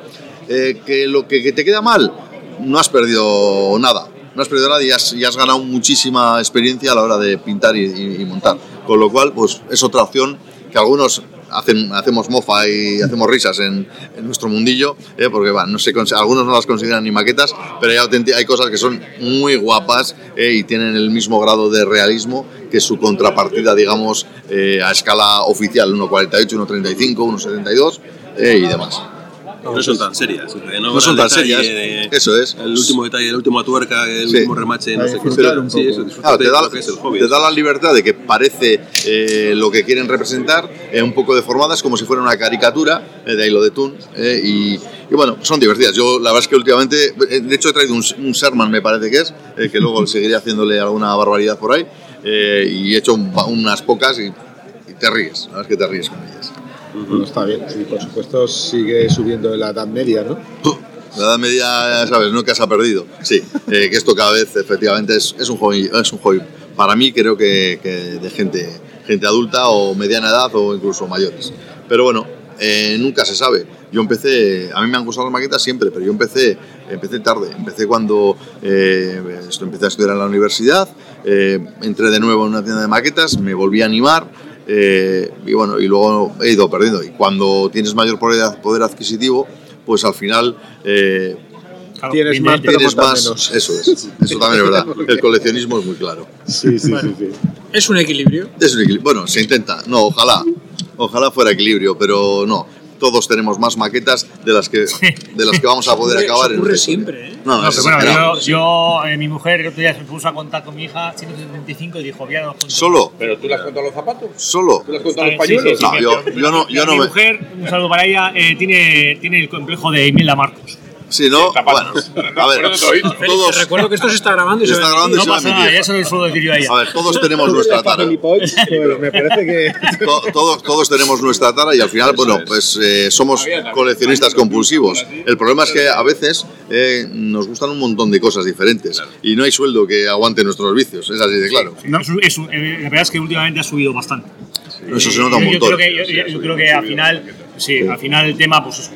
Que lo que, que te queda mal, no has perdido nada. No has perdido nada y has, has ganado muchísima experiencia a la hora de pintar y, y- montar. Con lo cual, pues es otra opción que algunos hacen, hacemos mofa y hacemos risas en, en nuestro mundillo, ¿eh? porque no se algunos no las consideran ni maquetas, pero hay, hay cosas que son muy guapas ¿eh? y tienen el mismo grado de realismo que su contrapartida, digamos, eh, a escala oficial, 1.48, 1.35, 1.72 eh, y demás. No son tan serias. eh, No son tan serias, de- eso es. El último detalle, la última tuerca, el Sí. último remache, no A sé qué. Sí, eso, Claro, te de da, lo que es el hobby. te da la libertad de que parece eh, lo que quieren representar, eh, un poco deformadas, como si fuera una caricatura, eh, de ahí lo de Toon, eh, y, y bueno, son divertidas. Yo la verdad es que últimamente, eh, de hecho he traído un, un Sherman, me parece que es, eh, que luego seguiré haciéndole alguna barbaridad por ahí, eh, y he hecho un unas pocas y, y te ríes, la verdad es que te ríes con ellas. Bueno, está bien. Y por supuesto sigue subiendo en la Edad Media, ¿no? La edad media, ya sabes, nunca se ha perdido. Sí, eh, que esto cada vez efectivamente es, es un hobby, es un hobby. Para mí creo que, que de gente, gente adulta o mediana edad o incluso mayores. Pero bueno, eh, nunca se sabe. Yo empecé, a mí me han gustado las maquetas siempre, pero yo empecé, empecé tarde. Empecé cuando eh, empecé a estudiar en la universidad, eh, entré de nuevo en una tienda de maquetas, me volví a animar eh, y bueno, y luego he ido perdiendo. Y cuando tienes mayor poder, poder adquisitivo, pues al final eh, Claro, Tienes más, pero tienes más. menos. Eso es, eso también es verdad. El coleccionismo es muy claro. Sí, sí, sí, sí. Es un equilibrio. Es un equilibrio. Bueno, se intenta. No, ojalá. Ojalá fuera equilibrio, pero no. Todos tenemos más maquetas de las que, de las que vamos a poder acabar. Eso ocurre siempre. ¿eh? No, no, No, es pero bueno, yo, yo eh, mi mujer el otro día se puso a contar con mi hija 175 y dijo, voy a dar cuenta". ¿Solo? ¿Pero tú le has contado los zapatos? ¿Solo? ¿Tú le has contado los Sí, sí, pañuelos? sí, No, pero- yo- pero- yo no- pero yo no mi me- mujer, un saludo para ella, eh, tiene, tiene el complejo de Imelda Marcos. Sí, ¿no? Bueno, a ver, todos, recuerdo que esto se está grabando y Se se está grabando y No se va a pasa nada, ya se lo suelo decir yo a ella. A ver, todos tenemos nuestra tara. Me parece que. To- todos, todos tenemos nuestra tara y al final, bueno, pues eh, somos coleccionistas compulsivos. El problema es que a veces eh, nos gustan un montón de cosas diferentes y no hay sueldo que aguante nuestros vicios, es así de claro. Es un- es un- eh, la verdad es que últimamente ha subido bastante. Eso se nota un Yo- yo, montón. creo que, yo, yo- creo que al final, sí, al final el tema, pues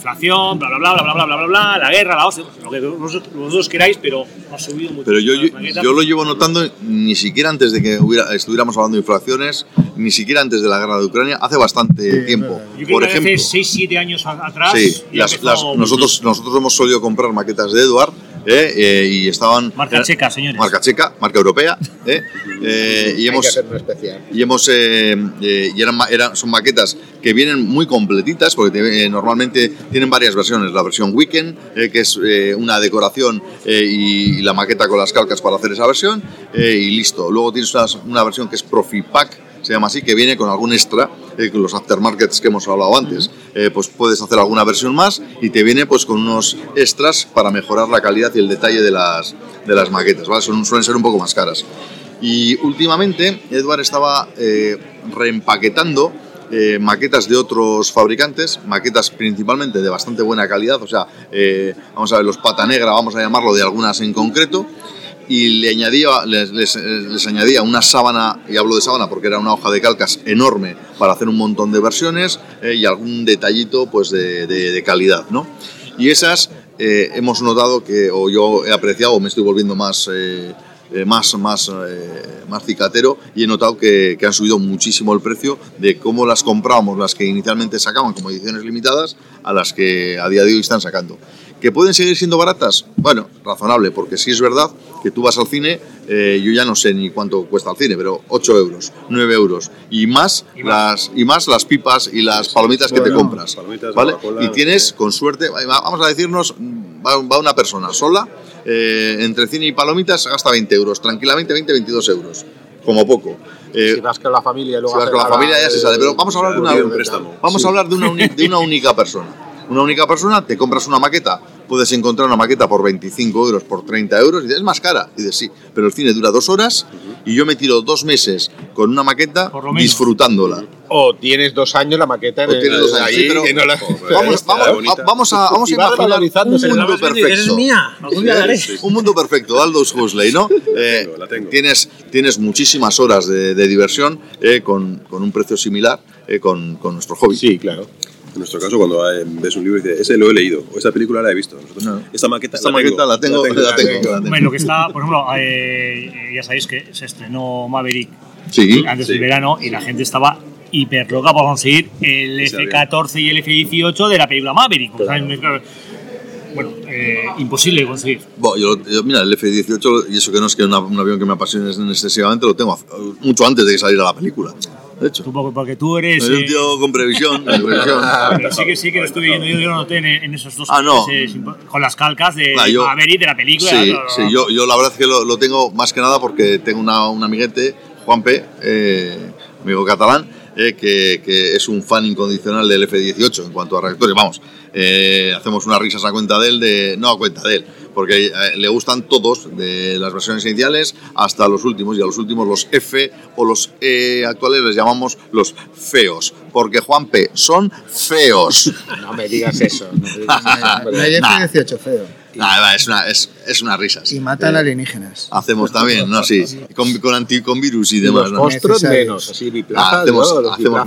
inflación, bla, bla, bla, bla, bla, bla, bla, bla, la guerra, la hostia, lo que vosotros, vosotros queráis, pero ha subido mucho. Pero yo, yo, yo lo llevo notando ni siquiera antes de que hubiera, estuviéramos hablando de inflaciones, ni siquiera antes de la guerra de Ucrania, hace bastante tiempo. Yo creo Por que ejemplo, hace 6, 7 años atrás. Sí, las- nosotros, nosotros hemos solido comprar maquetas de Eduard eh, eh, y estaban... Marca checa, señores. Marca checa, marca europea. eh, eh, y Hay que hemos, hacer una especial. y hemos eh, eh, y eran, eran- son maquetas que vienen muy completitas porque te- eh, normalmente tienen varias versiones la versión weekend eh, que es eh, una decoración eh, y, y la maqueta con las calcas para hacer esa versión eh, y listo luego tienes una, una versión que es Profi Pack se llama así que viene con algún extra eh, los aftermarkets que hemos hablado antes. Eh, pues puedes hacer alguna versión más y te viene pues con unos extras para mejorar la calidad y el detalle de las de las maquetas ¿vale? Son- suelen ser un poco más caras. Y últimamente Edward estaba eh, reempaquetando eh, maquetas de otros fabricantes, maquetas principalmente de bastante buena calidad, o sea, eh, vamos a ver, los pata negra, vamos a llamarlo de algunas en concreto, y le añadía, les, les- les añadía una sábana, y hablo de sábana porque era una hoja de calcas enorme para hacer un montón de versiones eh, y algún detallito pues de, de- calidad, ¿no? Y esas eh, hemos notado que, o yo he apreciado, o me estoy volviendo más, eh, eh, más, más, eh, más cicatero, y he notado que, que han subido muchísimo el precio de cómo las comprábamos, las que inicialmente sacaban como ediciones limitadas, a las que a día de hoy están sacando. ¿Que pueden seguir siendo baratas? Bueno, razonable, porque sí es verdad que tú vas al cine, eh, yo ya no sé ni cuánto cuesta el cine, pero 8 euros, 9 euros, y más, Y más. Las, y más las pipas y las palomitas que te compras. Y tienes, con suerte, va- vamos a decirnos, va, va una persona sola, eh, entre cine y palomitas gasta 20 euros, tranquilamente 20, 22 euros, como poco. Eh, Si vas con la familia luego si vas con la familia ya se sale, pero vamos a hablar de una, vamos a hablar de una, uni- de una única persona. Una única persona, te compras una maqueta, puedes encontrar una maqueta por 25 euros, por 30 euros, y dices, es más cara. Y dices, sí, pero el cine dura dos horas y yo me tiro dos meses con una maqueta disfrutándola. O tienes dos años la maqueta en O el- tienes dos años, ahí sí, pero- que no la- Vamos, vamos, bonita. vamos a, vamos a imaginar un mundo a perfecto. Es mía, algún día la haré. Un mundo perfecto, Aldous Huxley, ¿no? Eh, tengo, la tengo. Tienes, tienes muchísimas horas de, de diversión eh, con, con un precio similar eh, con, con nuestro hobby. Sí, claro. En nuestro caso, cuando eh, ves un libro y dices, ese lo he leído, o esa película la he visto. Nosotros, No. Esta maqueta, Esta maqueta la tengo, la tengo, la tengo. Hombre, lo que está, por ejemplo, eh, ya sabéis que se estrenó Maverick Sí, antes sí. del verano y la gente estaba hiper loca por conseguir el Ese avión. F-14 y el F-18 de la película Maverick. O sea, bueno, eh, imposible de conseguir. Bueno, yo, yo- mira, el F-18, y eso que no es que una- un avión que me apasione excesivamente, lo tengo mucho antes de que saliera la película. De hecho, Tú, porque, porque tú eres. soy un eh, tío con previsión. sí que sí que lo estuve viendo, yo, lo noté en, en esos dos Ah, no. con las calcas de Ah, yo- Maverick de la película. Sí, yo, yo la verdad es que lo, lo tengo más que nada porque tengo una, un amiguete, Juanpe, eh, amigo catalán, eh, que, que es un fan incondicional del F-18 en cuanto a reactores. Vamos, eh, hacemos unas risas a cuenta de él, de, no a cuenta de él, porque eh, le gustan todos, de las versiones iniciales hasta los últimos, y a los últimos los F o los E actuales les llamamos los feos, porque Juanpe son feos. No me digas eso. no me digas eso, No hay Nah. F-18 feo. Nah, va, es, una, es, es una risa. sí. Y matan Eh, alienígenas. Hacemos también, ¿no? Sí, con, con, anti, con virus y Y demás, los menos, así Ah, hacemos hacemos,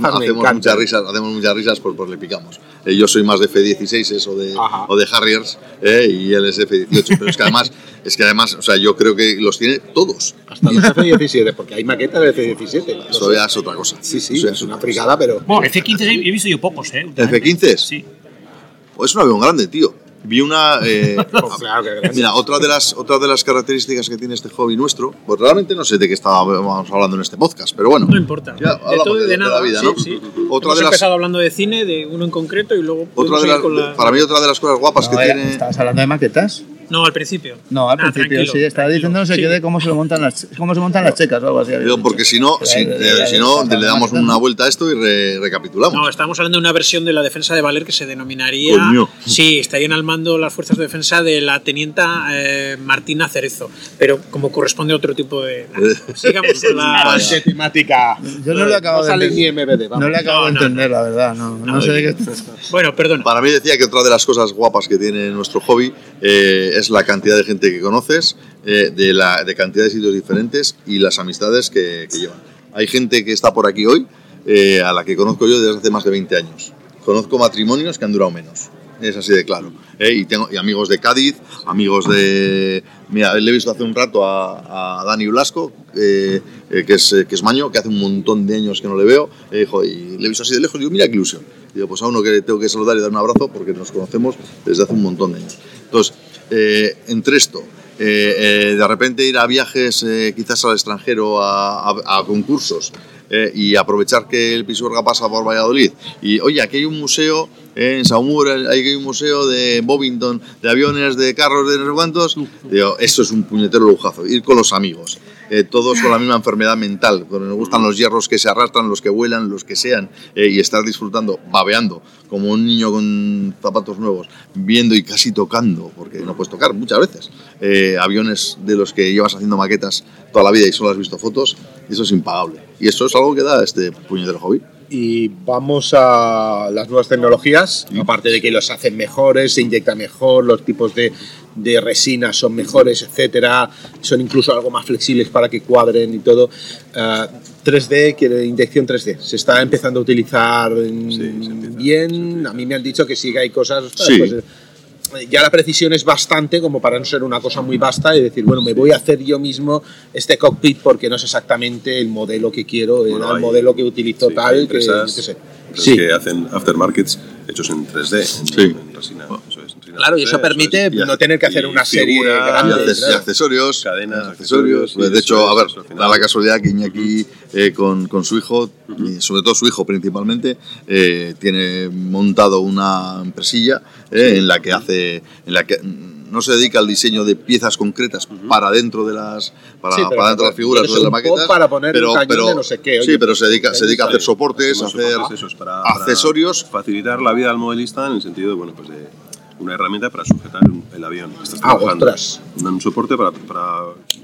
muchas risas, hacemos muchas risas, pues, pues le picamos. Eh, yo soy más de F-16 o de, Ajá. o de Harriers eh, y él es F-18, pero es que además, es que además, o sea, yo creo que los tiene todos. Hasta los F-17, porque hay maquetas de F-17. Eso ya es otra cosa. Sí, sí, Eso es una fricada, pero... Bueno, F-15 he visto yo pocos, ¿eh? últimamente. F-15 Sí. es un avión grande, tío. Vi una... eh, Claro que grande. Mira, otra de, las, otra de las características que tiene este hobby nuestro, pues realmente no sé de qué estábamos hablando en este podcast, pero bueno. No importa. Ya, de todo y de- de, de la nada. vida, sí, ¿no? sí. Otra Hemos de las- empezado hablando de cine, de uno en concreto, y luego Otra de las, con la- Para mí otra de las cosas guapas No, que eh, tiene... ¿Estabas hablando de maquetas? No, al principio. No, al Nah, principio sí. Estaba tranquilo. diciendo no sé Sí. qué de cómo se lo montan las, cómo se montan las checas o algo así. Digo, porque si no, si, eh, si no le damos una vuelta a esto y re- recapitulamos. No, estamos hablando de una versión de la defensa de Valer que se denominaría. Coño. Sí, estarían al mando las fuerzas de defensa de la tenienta eh, Martina Cerezo, pero como corresponde a otro tipo de. Sigamos con la. Temática. Yo no lo acabo no de sale ni entender. No le acabo No, de no, entender, la verdad. No, no, sé de qué estás. Bueno, perdona. Para mí decía que otra de las cosas guapas que tiene nuestro hobby eh, la cantidad de gente que conoces, eh, de, la, de cantidad de sitios diferentes y las amistades que, que llevan. Hay gente que está por aquí hoy eh, a la que conozco yo desde hace más de 20 años. Conozco matrimonios que han durado menos. Es así de claro. ¿eh? Y tengo y amigos de Cádiz, amigos de... Mira, le he visto hace un rato a, a Dani Blasco, eh, que, es, que es maño, que hace un montón de años que no le veo. eh, jo, y le he visto así de lejos y digo, mira qué ilusión. Digo, pues a uno que tengo que saludar y dar un abrazo porque nos conocemos desde hace un montón de años. Entonces, eh, entre esto, eh, eh, de repente ir a viajes quizás al extranjero, a, a- concursos, y aprovechar que el Pisuerga pasa por Valladolid. Y oye, aquí hay un museo en Saumur, hay hay un museo de Bovington, de aviones, de carros, de no sé cuántos. Digo, eso es un puñetero lujazo, ir con los amigos. eh, todos con la misma enfermedad mental, nos gustan los hierros que se arrastran, los que vuelan, los que sean, eh, y estar disfrutando, babeando, como un niño con zapatos nuevos, viendo y casi tocando, porque no puedes tocar muchas veces, eh, aviones de los que llevas haciendo maquetas toda la vida y solo has visto fotos, eso es impagable. Y eso es algo que da este puñetero hobby. Y vamos a las nuevas tecnologías, aparte de que los hacen mejores, se inyecta mejor, los tipos de, de resina son mejores, etcétera, son incluso algo más flexibles para que cuadren y todo. Ah, 3D, quiere inyección 3D, se está empezando a utilizar mm, bien. A mí me han dicho que sí que hay cosas. Sí. pues, ya la precisión es bastante como para no ser una cosa muy vasta y decir, bueno, me voy a hacer yo mismo este cockpit porque no es exactamente el modelo que quiero, Bueno, era el hay- modelo que utilizo sí, tal, que, yo qué sé. Sí. que hacen aftermarkets hechos en 3D, en, Sí. en resina. Claro, y 3D, eso permite. Y no tener que hacer una serie grande. y claro. accesorios, Cadenas, accesorios. accesorios, de hecho, a ver, da la casualidad que Iñaki eh, con, con su hijo, y sobre todo su hijo principalmente, eh, tiene montado una empresilla eh, en la que hace, en la que no se dedica al diseño de piezas concretas para dentro de las para, Sí, dentro de las figuras o de las maquetas para poner un cañón de no sé qué, sí oye, pero se dedica se dedica a hacer soportes a Hacemos hacer para- accesorios facilitar la vida al modelista en el sentido de, bueno, pues de una herramienta para sujetar el avión que estás Ah, trabajando. ostras. Un, soporte para, para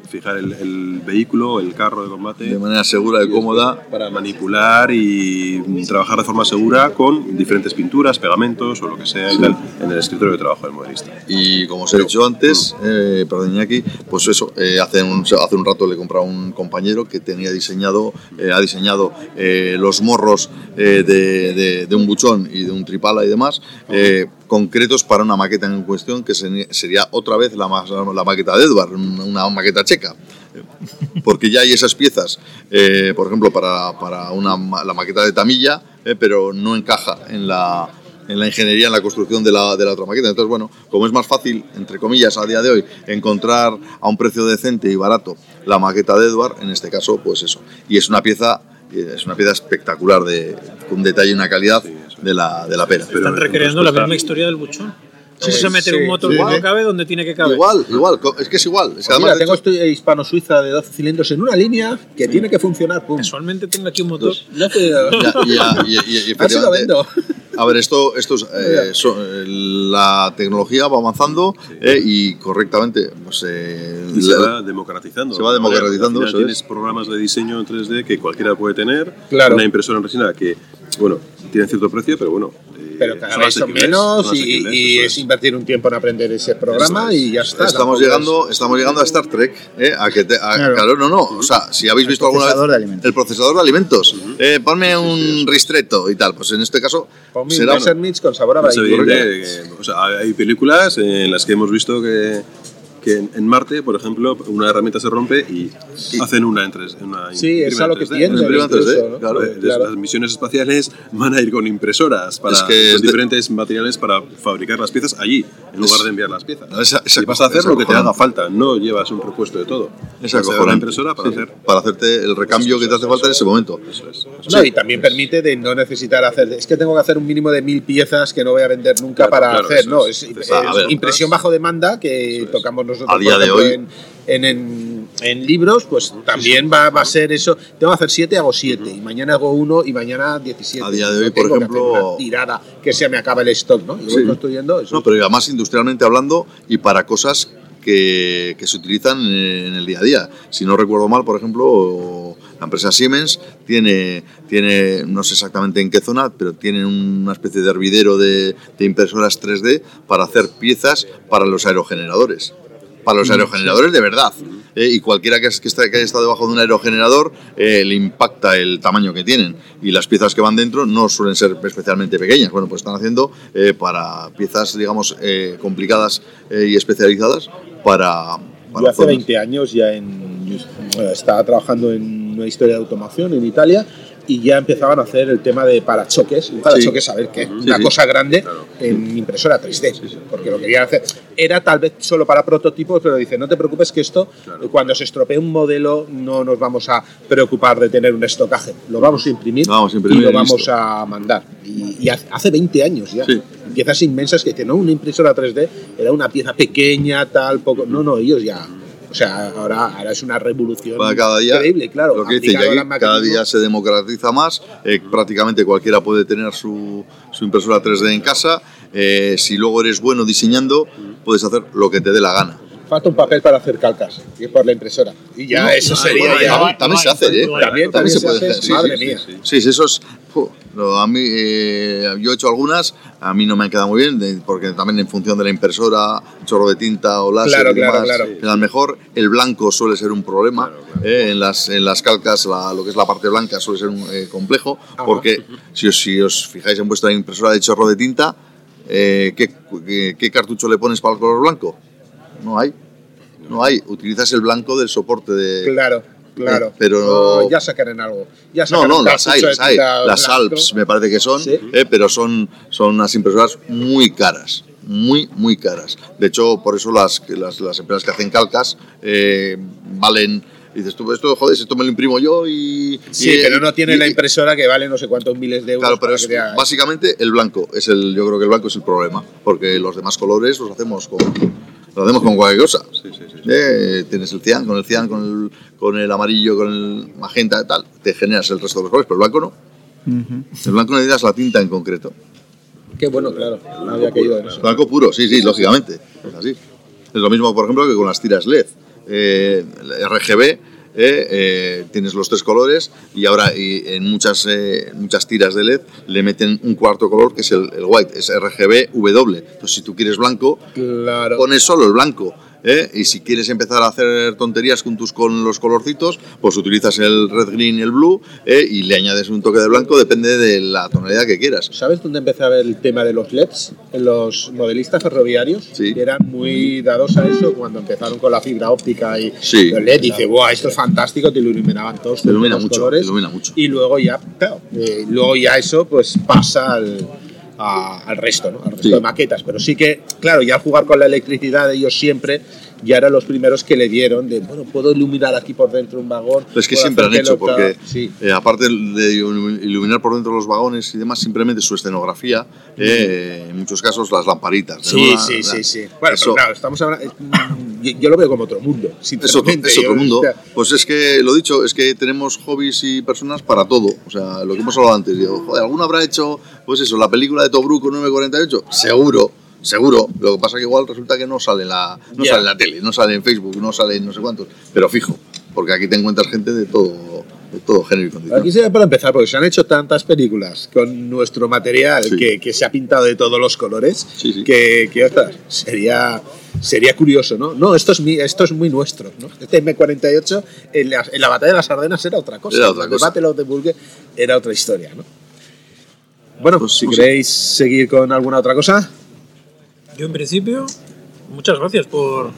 fijar el, el vehículo, el carro de combate. de manera segura y cómoda para manipular y trabajar de forma segura con diferentes pinturas, pegamentos o lo que sea y tal en el escritorio de trabajo del modelista. Y como os he dicho antes, eh, perdón Iñaki, pues eso, eh, hace, un, hace un rato le he comprado a un compañero que tenía diseñado, eh, ha diseñado eh, los morros de, de- de un buchón y de un tripala y demás, concretos para una maqueta en cuestión que se- sería otra vez la, la maqueta de Edward, una maqueta checa. Porque ya hay esas piezas, eh, por ejemplo, para, la maqueta de Tamilla, eh, pero no encaja en la, en la ingeniería, en la construcción de la, de otra maqueta. Entonces, bueno, como es más fácil, entre comillas, a día de hoy, encontrar a un precio decente y barato la maqueta de Edward, en este caso, pues eso. Y es una pieza, eh, es una pieza espectacular, de, con un detalle y una calidad de la, de la pera. Pero Están recreando la respuesta- misma historia del buchón. Vamos Sí, a meter sí, un motor sí, sí. cabe donde tiene que caber. Igual, igual, es que es igual. Es que Pues mira, además, de tengo hecho, este hispano-suiza de 12 cilindros en una línea que tiene que funcionar. Pum. Casualmente tengo aquí un motor. No te- ya- ya- y- y- y A ver si lo vendo. A ver, esto, esto es, eh, so- eh, la tecnología va avanzando eh, y correctamente pues, eh, Y se la- va democratizando. se va democratizando, Al final eso tienes es. programas de diseño en 3D que cualquiera puede tener. Claro. Una impresora en resina que, bueno, tiene cierto precio, pero bueno. eh, Pero cada son vez son menos son y, es invertir un tiempo en aprender ese programa es. y ya está. estamos llegando, estamos llegando a Star Trek, eh, a que te- a- Claro. claro. no, no, o sea, si habéis visto alguna vez procesador de alimentos. el procesador de alimentos, eh, ponme un ristretto y tal, pues en este caso Ponme un será Messerschmitt con sabor a vainilla. o sea, hay películas en las que hemos visto que que en, en Marte, por ejemplo, una herramienta se rompe y hacen una en 3 una Sí, es a lo que 3D. tiende. Una imprima en 3D, incluso, ¿no? claro. Eh, Claro. Las misiones espaciales van a ir con impresoras para Es que con de- diferentes materiales para fabricar las piezas allí, en lugar Es- de enviar las piezas. No, esa- esa y vas a hacer lo que te esa haga falta, no llevas un repuesto de todo. Es Vas a la acojonante. impresora para Sí, sí, hacer. para hacerte el recambio que te hace falta en ese momento. Eso es. No, y también permite de no necesitar hacer. Es que tengo que hacer un mínimo de mil piezas que no voy a vender nunca Claro, para claro, hacer. eso No, es. impresión bajo demanda que tocamos nosotros A día de hoy- en, en, en- en libros, pues también va, va a ser eso. Tengo que hacer siete, hago siete. Y mañana hago uno y mañana 17. A día de No hoy, por tengo que ejemplo- hacer una tirada que se me acaba el stock, ¿no? Yo voy Sí. construyendo eso. No, pero además industrialmente hablando y para cosas que, que se utilizan en el día a día. Si no recuerdo mal, por ejemplo, la empresa Siemens tiene, tiene no sé exactamente en qué zona, pero tiene una especie de hervidero de, de impresoras 3D para hacer piezas para los aerogeneradores. Para los aerogeneradores de verdad. Eh, y cualquiera que, es- que, esté- que haya estado debajo de un aerogenerador eh, le impacta el tamaño que tienen. Y las piezas que van dentro no suelen ser especialmente pequeñas. Bueno, pues están haciendo eh, para piezas, digamos, eh, complicadas eh, y especializadas para... para Yo hace zonas. 20 años ya en, bueno, estaba trabajando en una historia de automación en Italia y ya empezaban a hacer el tema de parachoques. Un parachoques, a ver, que una sí. cosa grande en impresora 3D, porque lo querían hacer. Era tal vez solo para prototipos, pero dice, no te preocupes que esto, cuando se estropee un modelo, no nos vamos a preocupar de tener un estocaje. Lo vamos a imprimir, Lo vamos a imprimir y lo vamos listo. a mandar. Y, y hace hace 20 años ya. Sí. Piezas inmensas que dicen, no, una impresora 3D era una pieza pequeña, tal, poco. No, no, ellos ya. O sea, ahora, ahora es una revolución Para cada día, increíble, claro. lo que dice, cada día se democratiza más, eh, prácticamente cualquiera puede tener su, su impresora 3D en casa, eh, si luego eres bueno diseñando, puedes hacer lo que te dé la gana. Falta un papel para hacer calcas, y por la impresora. Y ya No, eso no, sería ya. también, también se hace, ¿eh? También, también se hace, madre mía. Sí, sí, eso es. no, a mí, eh, yo he hecho algunas, a mí no me han quedado muy bien, porque también en función de la impresora, chorro de tinta o láser Claro, y demás, claro, claro. quedan mejor. El blanco suele ser un problema. eh, en, las, en las calcas, la- lo que es la parte blanca suele ser un, eh, complejo, porque si os, si os fijáis en vuestra impresora de chorro de tinta, eh, ¿qué, qué, qué cartucho le pones para el color blanco? No hay. No hay. Utilizas el blanco del soporte de, Claro, claro. Eh, pero- Oh, ya sacarán algo. Ya No, sacarán no, un las hay, las hay. tinta Las. Alps me parece que son, Sí. eh, pero son, son unas impresoras muy caras. Muy, muy caras. De hecho, por eso las, las, las empresas que hacen calcas eh, valen. Dices tú, esto, joder, esto me lo imprimo yo y. Sí, y- pero no tiene y- la y- impresora que vale no sé cuántos miles de euros. Claro, pero es que básicamente el blanco. Es el, yo creo que el blanco es el problema. Porque los demás colores los hacemos con, los hacemos con cualquier cosa. Eh, tienes el cian, con el cian, con el, con el amarillo, con el magenta y tal, te generas el resto de los colores, pero el blanco no. El blanco necesitas la tinta en concreto. Qué bueno, claro. No había caído en eso. Blanco puro, sí, sí, lógicamente. Es así. Es lo mismo, por ejemplo, que con las tiras LED. Eh, el RGB, eh, eh, tienes los tres colores y ahora y en muchas, eh, muchas tiras de LED le meten un cuarto color que es el, el white, es RGB W. Entonces, si tú quieres blanco, Claro. pones solo el blanco. ¿Eh? Y si quieres empezar a hacer tonterías con, tus, con los colorcitos, pues utilizas el red, green y el blue ¿eh? y le añades un toque de blanco, depende de la tonalidad que quieras. ¿Sabes dónde empecé a ver el tema de los LEDs? En los modelistas ferroviarios, Sí. que eran muy dados a eso cuando empezaron con la fibra óptica y Sí. los LED. Dice, ¡buah, esto es fantástico! Te iluminaban todos Te ilumina los mucho, colores. te ilumina mucho. Y luego ya, claro, eh, luego ya eso pues pasa al, a- al resto, ¿no? Al resto Sí. de maquetas. Pero sí que, claro, ya al jugar con la electricidad ellos siempre ya eran los primeros que le dieron de, bueno, puedo iluminar aquí por dentro un vagón. Pero es que siempre han hecho, pelota". porque Sí. eh, aparte de iluminar por dentro los vagones y demás, simplemente su escenografía, eh, en muchos casos las lamparitas. Sí, una- sí, sí, sí. Bueno, eso- pero claro, estamos hablando. mm, yo- Yo lo veo como otro mundo. Es otro, es otro mundo. Pues es que, lo dicho, es que tenemos hobbies y personas para todo. O sea, lo que hemos hablado antes. Digo, joder, ¿alguno habrá hecho, pues eso, la película de Tobruk con 948? Seguro, seguro. Lo que pasa que igual resulta que no sale en la, no sale en la tele, no sale en Facebook, no sale en no sé cuántos. Pero fijo, porque aquí te encuentras gente de todo, de todo género y condición. Aquí sería para empezar, porque se han hecho tantas películas con nuestro material Sí. que, que se ha pintado de todos los colores Sí, sí. que, que ostras, sería, sería curioso, ¿no? No, esto es, mi, esto es muy nuestro, ¿no? Este M48 en la, en la batalla de las Ardenas era otra cosa. Era otra el cosa. debate de Bulge era otra historia, ¿no? Bueno, Pues, si pues queréis seguir con alguna otra cosa. Yo en principio, muchas gracias por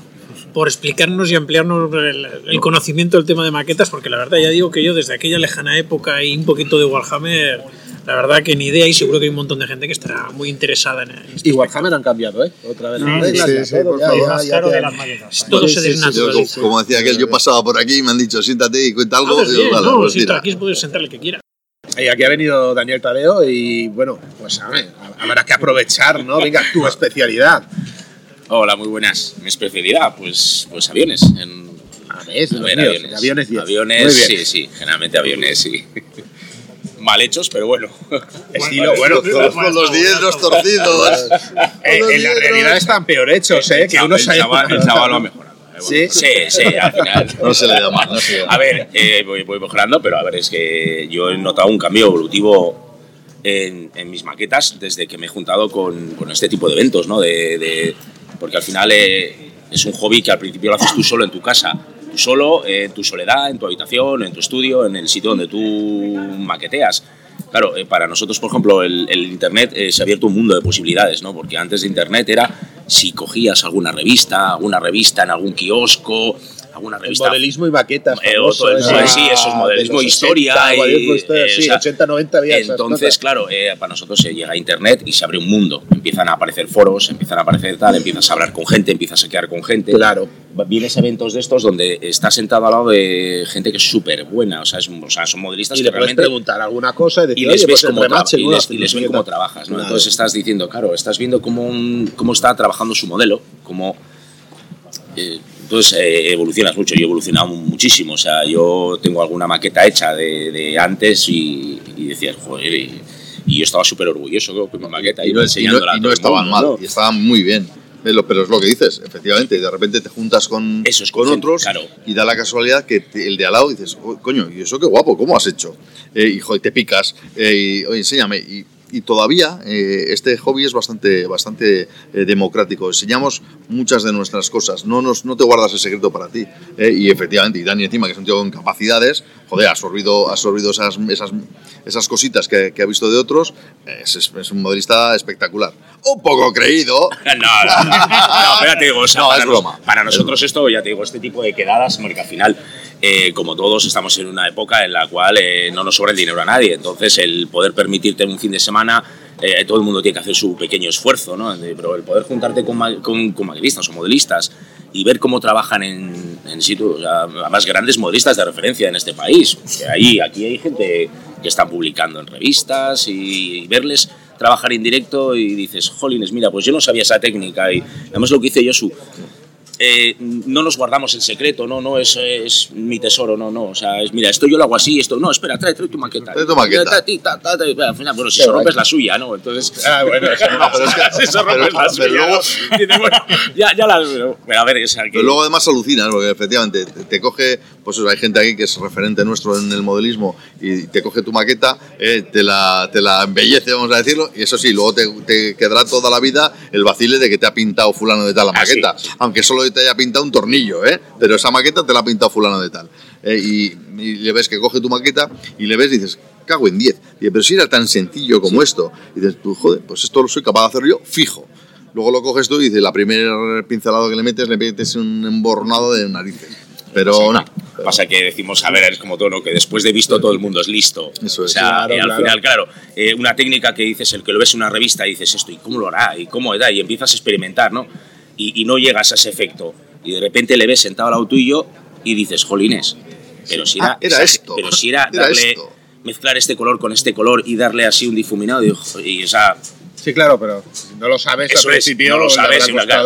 por explicarnos y ampliarnos el, el conocimiento del tema de maquetas, porque la verdad ya digo que yo desde aquella lejana época y un poquito de Warhammer, la verdad que ni idea y seguro que hay un montón de gente que estará muy interesada en esto. Y Warhammer han cambiado, ¿eh? Otra vez las Sí, reglas, sí, ya sí, todo, por ya, ya, ya caro te- de las maquetas. Todo se desnaturaliza. como decía aquel, yo pasaba por aquí y me han dicho, siéntate y cuenta algo. Ah, pues y digo, bien, vale, no, pues aquí puedes sentar el que quiera. Y aquí ha venido Daniel Tadeo y bueno, pues a ver, habrá que aprovechar, ¿no? Venga, tu especialidad. Hola, muy buenas. Mi especialidad, pues, pues aviones. En, A ver, a los ver, míos, aviones. aviones 10. Aviones, Muy bien. sí, sí, generalmente aviones, sí. Mal hechos, pero bueno. Estilo, bueno, Con, con los dientes torcidos. eh, en la realidad están peor hechos, ¿eh? Que uno chaval, el chaval lo ha mejorado. ¿Sí? Sí, sí, al final. No se le da mal, no se le da A ver, eh, voy, voy mejorando, pero a ver, es que yo he notado un cambio evolutivo en, en mis maquetas desde que me he juntado con, con este tipo de eventos, ¿no? De, de- porque al final eh, es un hobby que al principio lo haces tú solo en tu casa, tú solo, eh, en tu soledad, en tu habitación, en tu estudio, en el sitio donde tú maqueteas. Claro, eh, para nosotros, por ejemplo, el, Internet eh, se ha abierto un mundo de posibilidades, ¿no? Porque antes de Internet era si cogías alguna revista, alguna revista en algún kiosco, alguna El revista modelismo y maquetas. eh, famoso, otro- ese, sí, eso es de modelismo, historia 80, y, historia, eh, sí, o sea, 80, 90 había esas Entonces, claro, eh, para nosotros se llega a internet y se abre un mundo. Empiezan a aparecer foros, empiezan a aparecer tal, empiezas a hablar con gente, empiezas a quedar con gente. Claro. Vienes a eventos de estos donde estás sentado al lado de gente que es súper buena, o sea, es- o sea, son modelistas Y que le puedes realmente preguntar alguna cosa y decir, y les ves pues el cómo, traba- remache, y les, y les ven cómo trabajas, ¿no? Claro. Entonces estás diciendo, claro, estás viendo cómo, un- cómo está trabajando su modelo, cómo... eh, entonces eh, evolucionas mucho, yo he evolucionado muchísimo, o sea, yo tengo alguna maqueta hecha de, de antes y, y decías, joder, y, y yo estaba súper orgulloso con mi maqueta, y iba no, y no- y estaban mundo, mal, ¿no? y estaban muy bien. Lo- Pero es lo que dices, efectivamente, y de repente te juntas con, Eso es con gente, otros claro. y da la casualidad que te- el de al lado dices, "Oh, coño, y eso qué guapo, ¿cómo has hecho? Eh, y te picas, eh, y oye, enséñame. Y, y todavía eh, este hobby es bastante, bastante eh, democrático. Enseñamos muchas de nuestras cosas, no, nos, no te guardas el secreto para ti. eh, y efectivamente, y Dani encima, que es un tío con capacidades, joder, ha absorbido, ha absorbido esas, esas, esas cositas que, que ha visto de otros, es, un modelista espectacular. Un poco creído, No, no, no, no, pero ya te digo, o sea, No, para, es broma. para nosotros esto, ya te digo, este tipo de quedadas, porque al final, eh, como todos, estamos en una época en la cual eh, no nos sobra el dinero a nadie, entonces el poder permitirte un fin de semana, eh, todo el mundo tiene que hacer su pequeño esfuerzo, ¿no? Pero el poder juntarte con, con, con maquinistas o modelistas y ver cómo trabajan en, en sitios, o sea, además grandes modelistas de referencia en este país, que ahí, aquí hay gente que están publicando en revistas y, y verles trabajar en directo y dices, jolines, mira, pues yo no sabía esa técnica y además lo que dice Josu, eh, no nos guardamos el secreto, no, no es, es mi tesoro, no, no, o sea, es, mira, esto yo lo hago así, esto, no, espera, trae, trae tu maqueta. Trae tu maqueta. Al final, bueno, si se guay. rompes la suya, ¿no? Entonces, Ah, bueno, eso no, pero es que- si se rompes pero- la pero suya, luego- ¿no? Dices, bueno, ya, ya la, pero, pero a ver, o sea, que, Pero luego además alucinas, porque efectivamente te, te coge, pues eso, hay gente aquí que es referente nuestro en el modelismo y te coge tu maqueta, eh, te, la, te la embellece, vamos a decirlo, y eso sí, luego te, te quedará toda la vida el vacile de que te ha pintado fulano de tal la Ah, maqueta, aunque solo te haya pintado un tornillo, ¿eh? pero esa maqueta te la ha pintado fulano de tal. Eh, y, y le ves que coge tu maqueta y le ves y dices, cago en 10. Dice, pero si era tan sencillo como esto. Y dices, tú, joder, pues esto lo soy capaz de hacer yo fijo. Luego lo coges tú y dices, la primer pincelado que le metes, le metes un emborronado de narices. Pero no. Pasa que decimos, a ver, es como todo, ¿no? Que después de visto todo el mundo es listo. Eso es. O sea, Claro, y al claro. final, claro, eh, una técnica que dices, el que lo ves en una revista, dices esto, ¿y cómo lo hará? ¿Y cómo da? Y empiezas a experimentar, ¿no? Y, y no llegas a ese efecto. Y de repente le ves sentado al lado tuyo y dices, jolines, pero si era, Ah, era esto. Pero si era, Era darle, esto. mezclar este color con este color y darle así un difuminado. Y, y, o sea, Sí, claro, pero no lo sabes eso al es, principio, no lo le habrá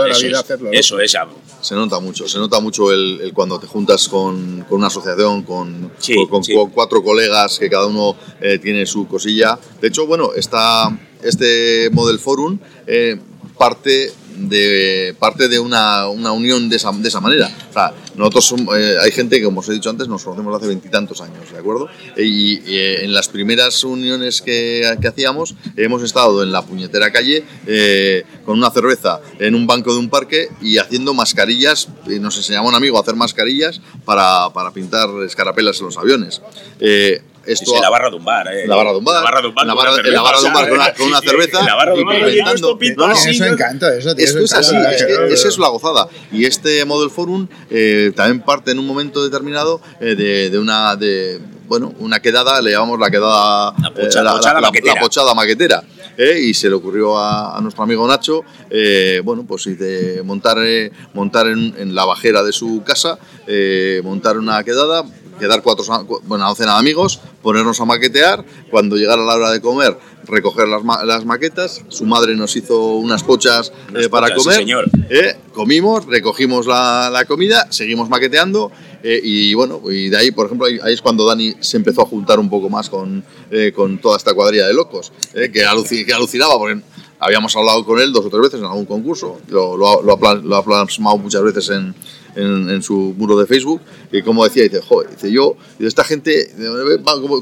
la vida es, hacerlo. ¿no? Eso es, ya. Se nota mucho, se nota mucho el, el cuando te juntas con, con una asociación, con, Sí, con- con sí. cu- cuatro colegas que cada uno eh, tiene su cosilla. De hecho, bueno, está este Model Forum eh, parte de parte de una, una unión de esa, de esa manera. O sea, nosotros somos- eh, hay gente que, como os he dicho antes, nos conocemos hace veintitantos años, ¿de acuerdo? Y, y, eh, en las primeras uniones que, que hacíamos, hemos estado en la puñetera calle eh, con una cerveza en un banco de un parque y haciendo mascarillas. y nos enseñaba un amigo a hacer mascarillas para, para pintar escarapelas en los aviones. Eh, esto en la barra de un bar, ¿eh? la barra de un bar, la barra de un bar. la con barra, una en la barra de un bar cerveza, con una, con una Sí, cerveza la barra de y un bar. No, no, ¿no? encanto, eso tiene Esto es así, es que esa es la gozada. Y este Model Forum eh, también parte en un momento determinado eh, de, de una de bueno una quedada, le llamamos la quedada La pocha- eh, la, pochada la- maquetera. la pochada maquetera. eh, y se le ocurrió a, a nuestro amigo Nacho, eh, bueno, pues de montar, eh, montar en, en la bajera de su casa, eh, montar una quedada, quedar cuatro, cu- bueno, una docena de amigos, ponernos a maquetear, cuando llegara la hora de comer, recoger las, ma- las maquetas, su madre nos hizo unas pochas Unas eh, para pochas, sí, comer, señor. eh, comimos, recogimos la, la comida, seguimos maqueteando eh, y bueno, y de ahí, por ejemplo, ahí, ahí es cuando Dani se empezó a juntar un poco más con, eh, con toda esta cuadrilla de locos, eh, que, aluci- que alucinaba porque habíamos hablado con él dos o tres veces en algún concurso, lo, lo, lo ha plasmado muchas veces en, en, en su muro de Facebook y como decía, dice, joder, dice yo, dice, esta gente,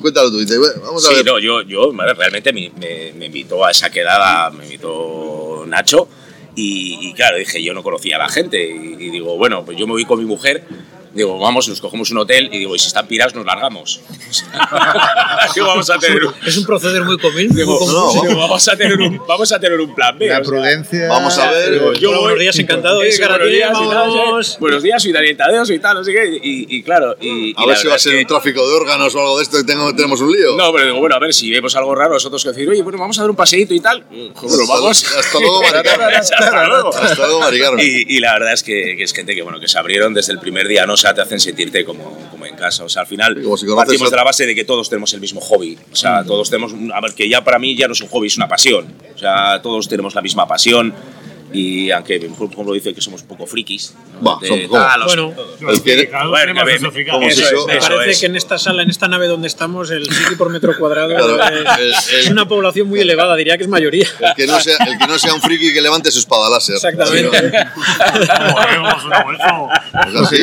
cuéntalo tú, dice, "Bueno, vamos a Sí, ver. no, yo, yo realmente me, me- me invitó a esa quedada, me invitó Nacho. Y, y claro, dije, yo no conocía a la gente. Y, y digo, bueno, pues yo me voy con mi mujer. Digo, vamos, nos cogemos un hotel. Y digo, y si están pirados, nos largamos. digo, vamos a tener un. Es un proceder muy común. Digo, muy no, digo, vamos, a tener un, vamos a tener un plan B. La prudencia. Vamos a ver. Digo, yo Hola, voy- buenos días, encantado. Eso, Eh, buenos días, y tal, vamos. Buenos días, soy Daniel Tadeo, soy tal, no sé qué. Y, y claro, y, A ver si va a ser que- un tráfico de órganos o algo de esto y tengo- tenemos un lío. No, pero digo, bueno, a ver, si vemos algo raro, nosotros que decir, oye, bueno, vamos a dar un paseíto y tal. Bueno, vamos. Hasta luego, Mari Carmen. Hasta luego. Hasta luego, Mari Carmen. Y, y la verdad es que, que es gente que, bueno, que se abrieron desde el primer día, ¿no? Sea, te hacen sentirte como, como en casa. O sea, al final si partimos de la base de que todos tenemos el mismo hobby. O sea, todos tenemos, un- a ver, que ya para mí ya no es un hobby, es una pasión. O sea, todos tenemos la misma pasión. Y aunque, como lo dice, que somos un poco frikis. Bueno, me- Eso parece es. que en esta sala, en esta nave donde estamos, el sitio por metro cuadrado Claro, es, el- el- es una población muy elevada, diría que es mayoría. el que no sea, el que no sea un friki que levante su espada láser. Exactamente. Movemos una bolsa. ¿No es así?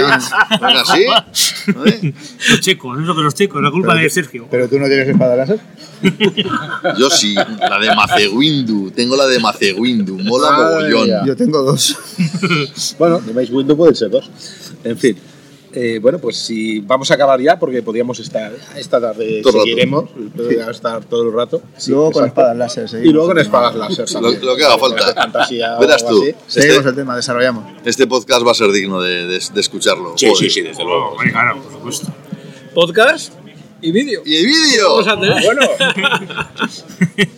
¿No es así? ¿Eh? Los chicos, eso que los chicos, la culpa de Sergio. Pero tú no tienes espada láser. Yo sí, la de Macewindu. Tengo la de Macewindu. Mola mogollón. Yo tengo dos. Bueno, de Mace Window pueden ser dos. En fin. Eh, bueno, pues si vamos a acabar ya, porque podríamos estar esta tarde, Todo el rato. seguiremos, podríamos estar todo el rato. Sí, Luego con espadas láser. Y luego con espadas láser Lo, lo que haga falta. Fantasía Verás tú. así. Seguimos Este, el tema, desarrollamos. este podcast va a ser digno de, de- de escucharlo. Sí, Joder. sí, sí, desde luego. Claro, por supuesto. Podcast y vídeo. ¿Y vídeo? Vamos a tener. Bueno,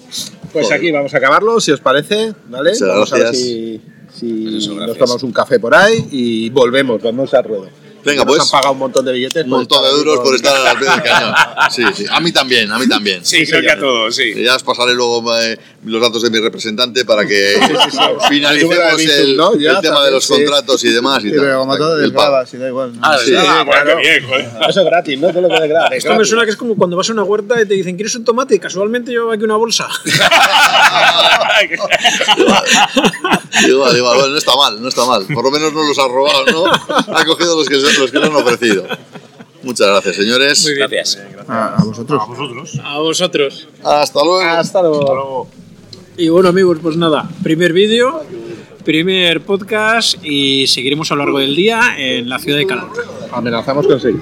pues aquí vamos a acabarlo, si os parece, ¿vale? Muchas vamos a ver si, si Pues eso, nos tomamos un café por ahí y volvemos, vamos al ruedo. Venga, Nos pues. han pagado un montón de billetes. Un montón de euros por estar al pie del cañón. Sí, sí. A mí también, a mí también. Sí, creo que a todos, sí. Ya os pasaré luego eh, los datos de mi representante para que número finalicemos el, ¿no? Ya el tema de los sí. contratos y demás. Y Sí, tal. pero como todo El pago. desgrabas y da igual. ¿no? Ah, Sí, ah, bueno, claro. qué bien, joder. Eso es gratis, ¿no? Todo lo que es gratis. Esto me suena que es como cuando vas a una huerta y te dicen, ¿quieres un tomate? Y casualmente llevo aquí una bolsa. Igual, igual, bueno, no está mal, no está mal. Por lo menos no los ha robado, ¿no? Ha cogido los que, los que le han ofrecido. Muchas gracias, señores. Muy bien. Gracias. A, a vosotros. A vosotros. A vosotros. Hasta luego. Hasta luego. Y bueno amigos, pues nada, primer vídeo, primer podcast y seguiremos a lo largo del día en la ciudad de Calahorra. Amenazamos con seguir.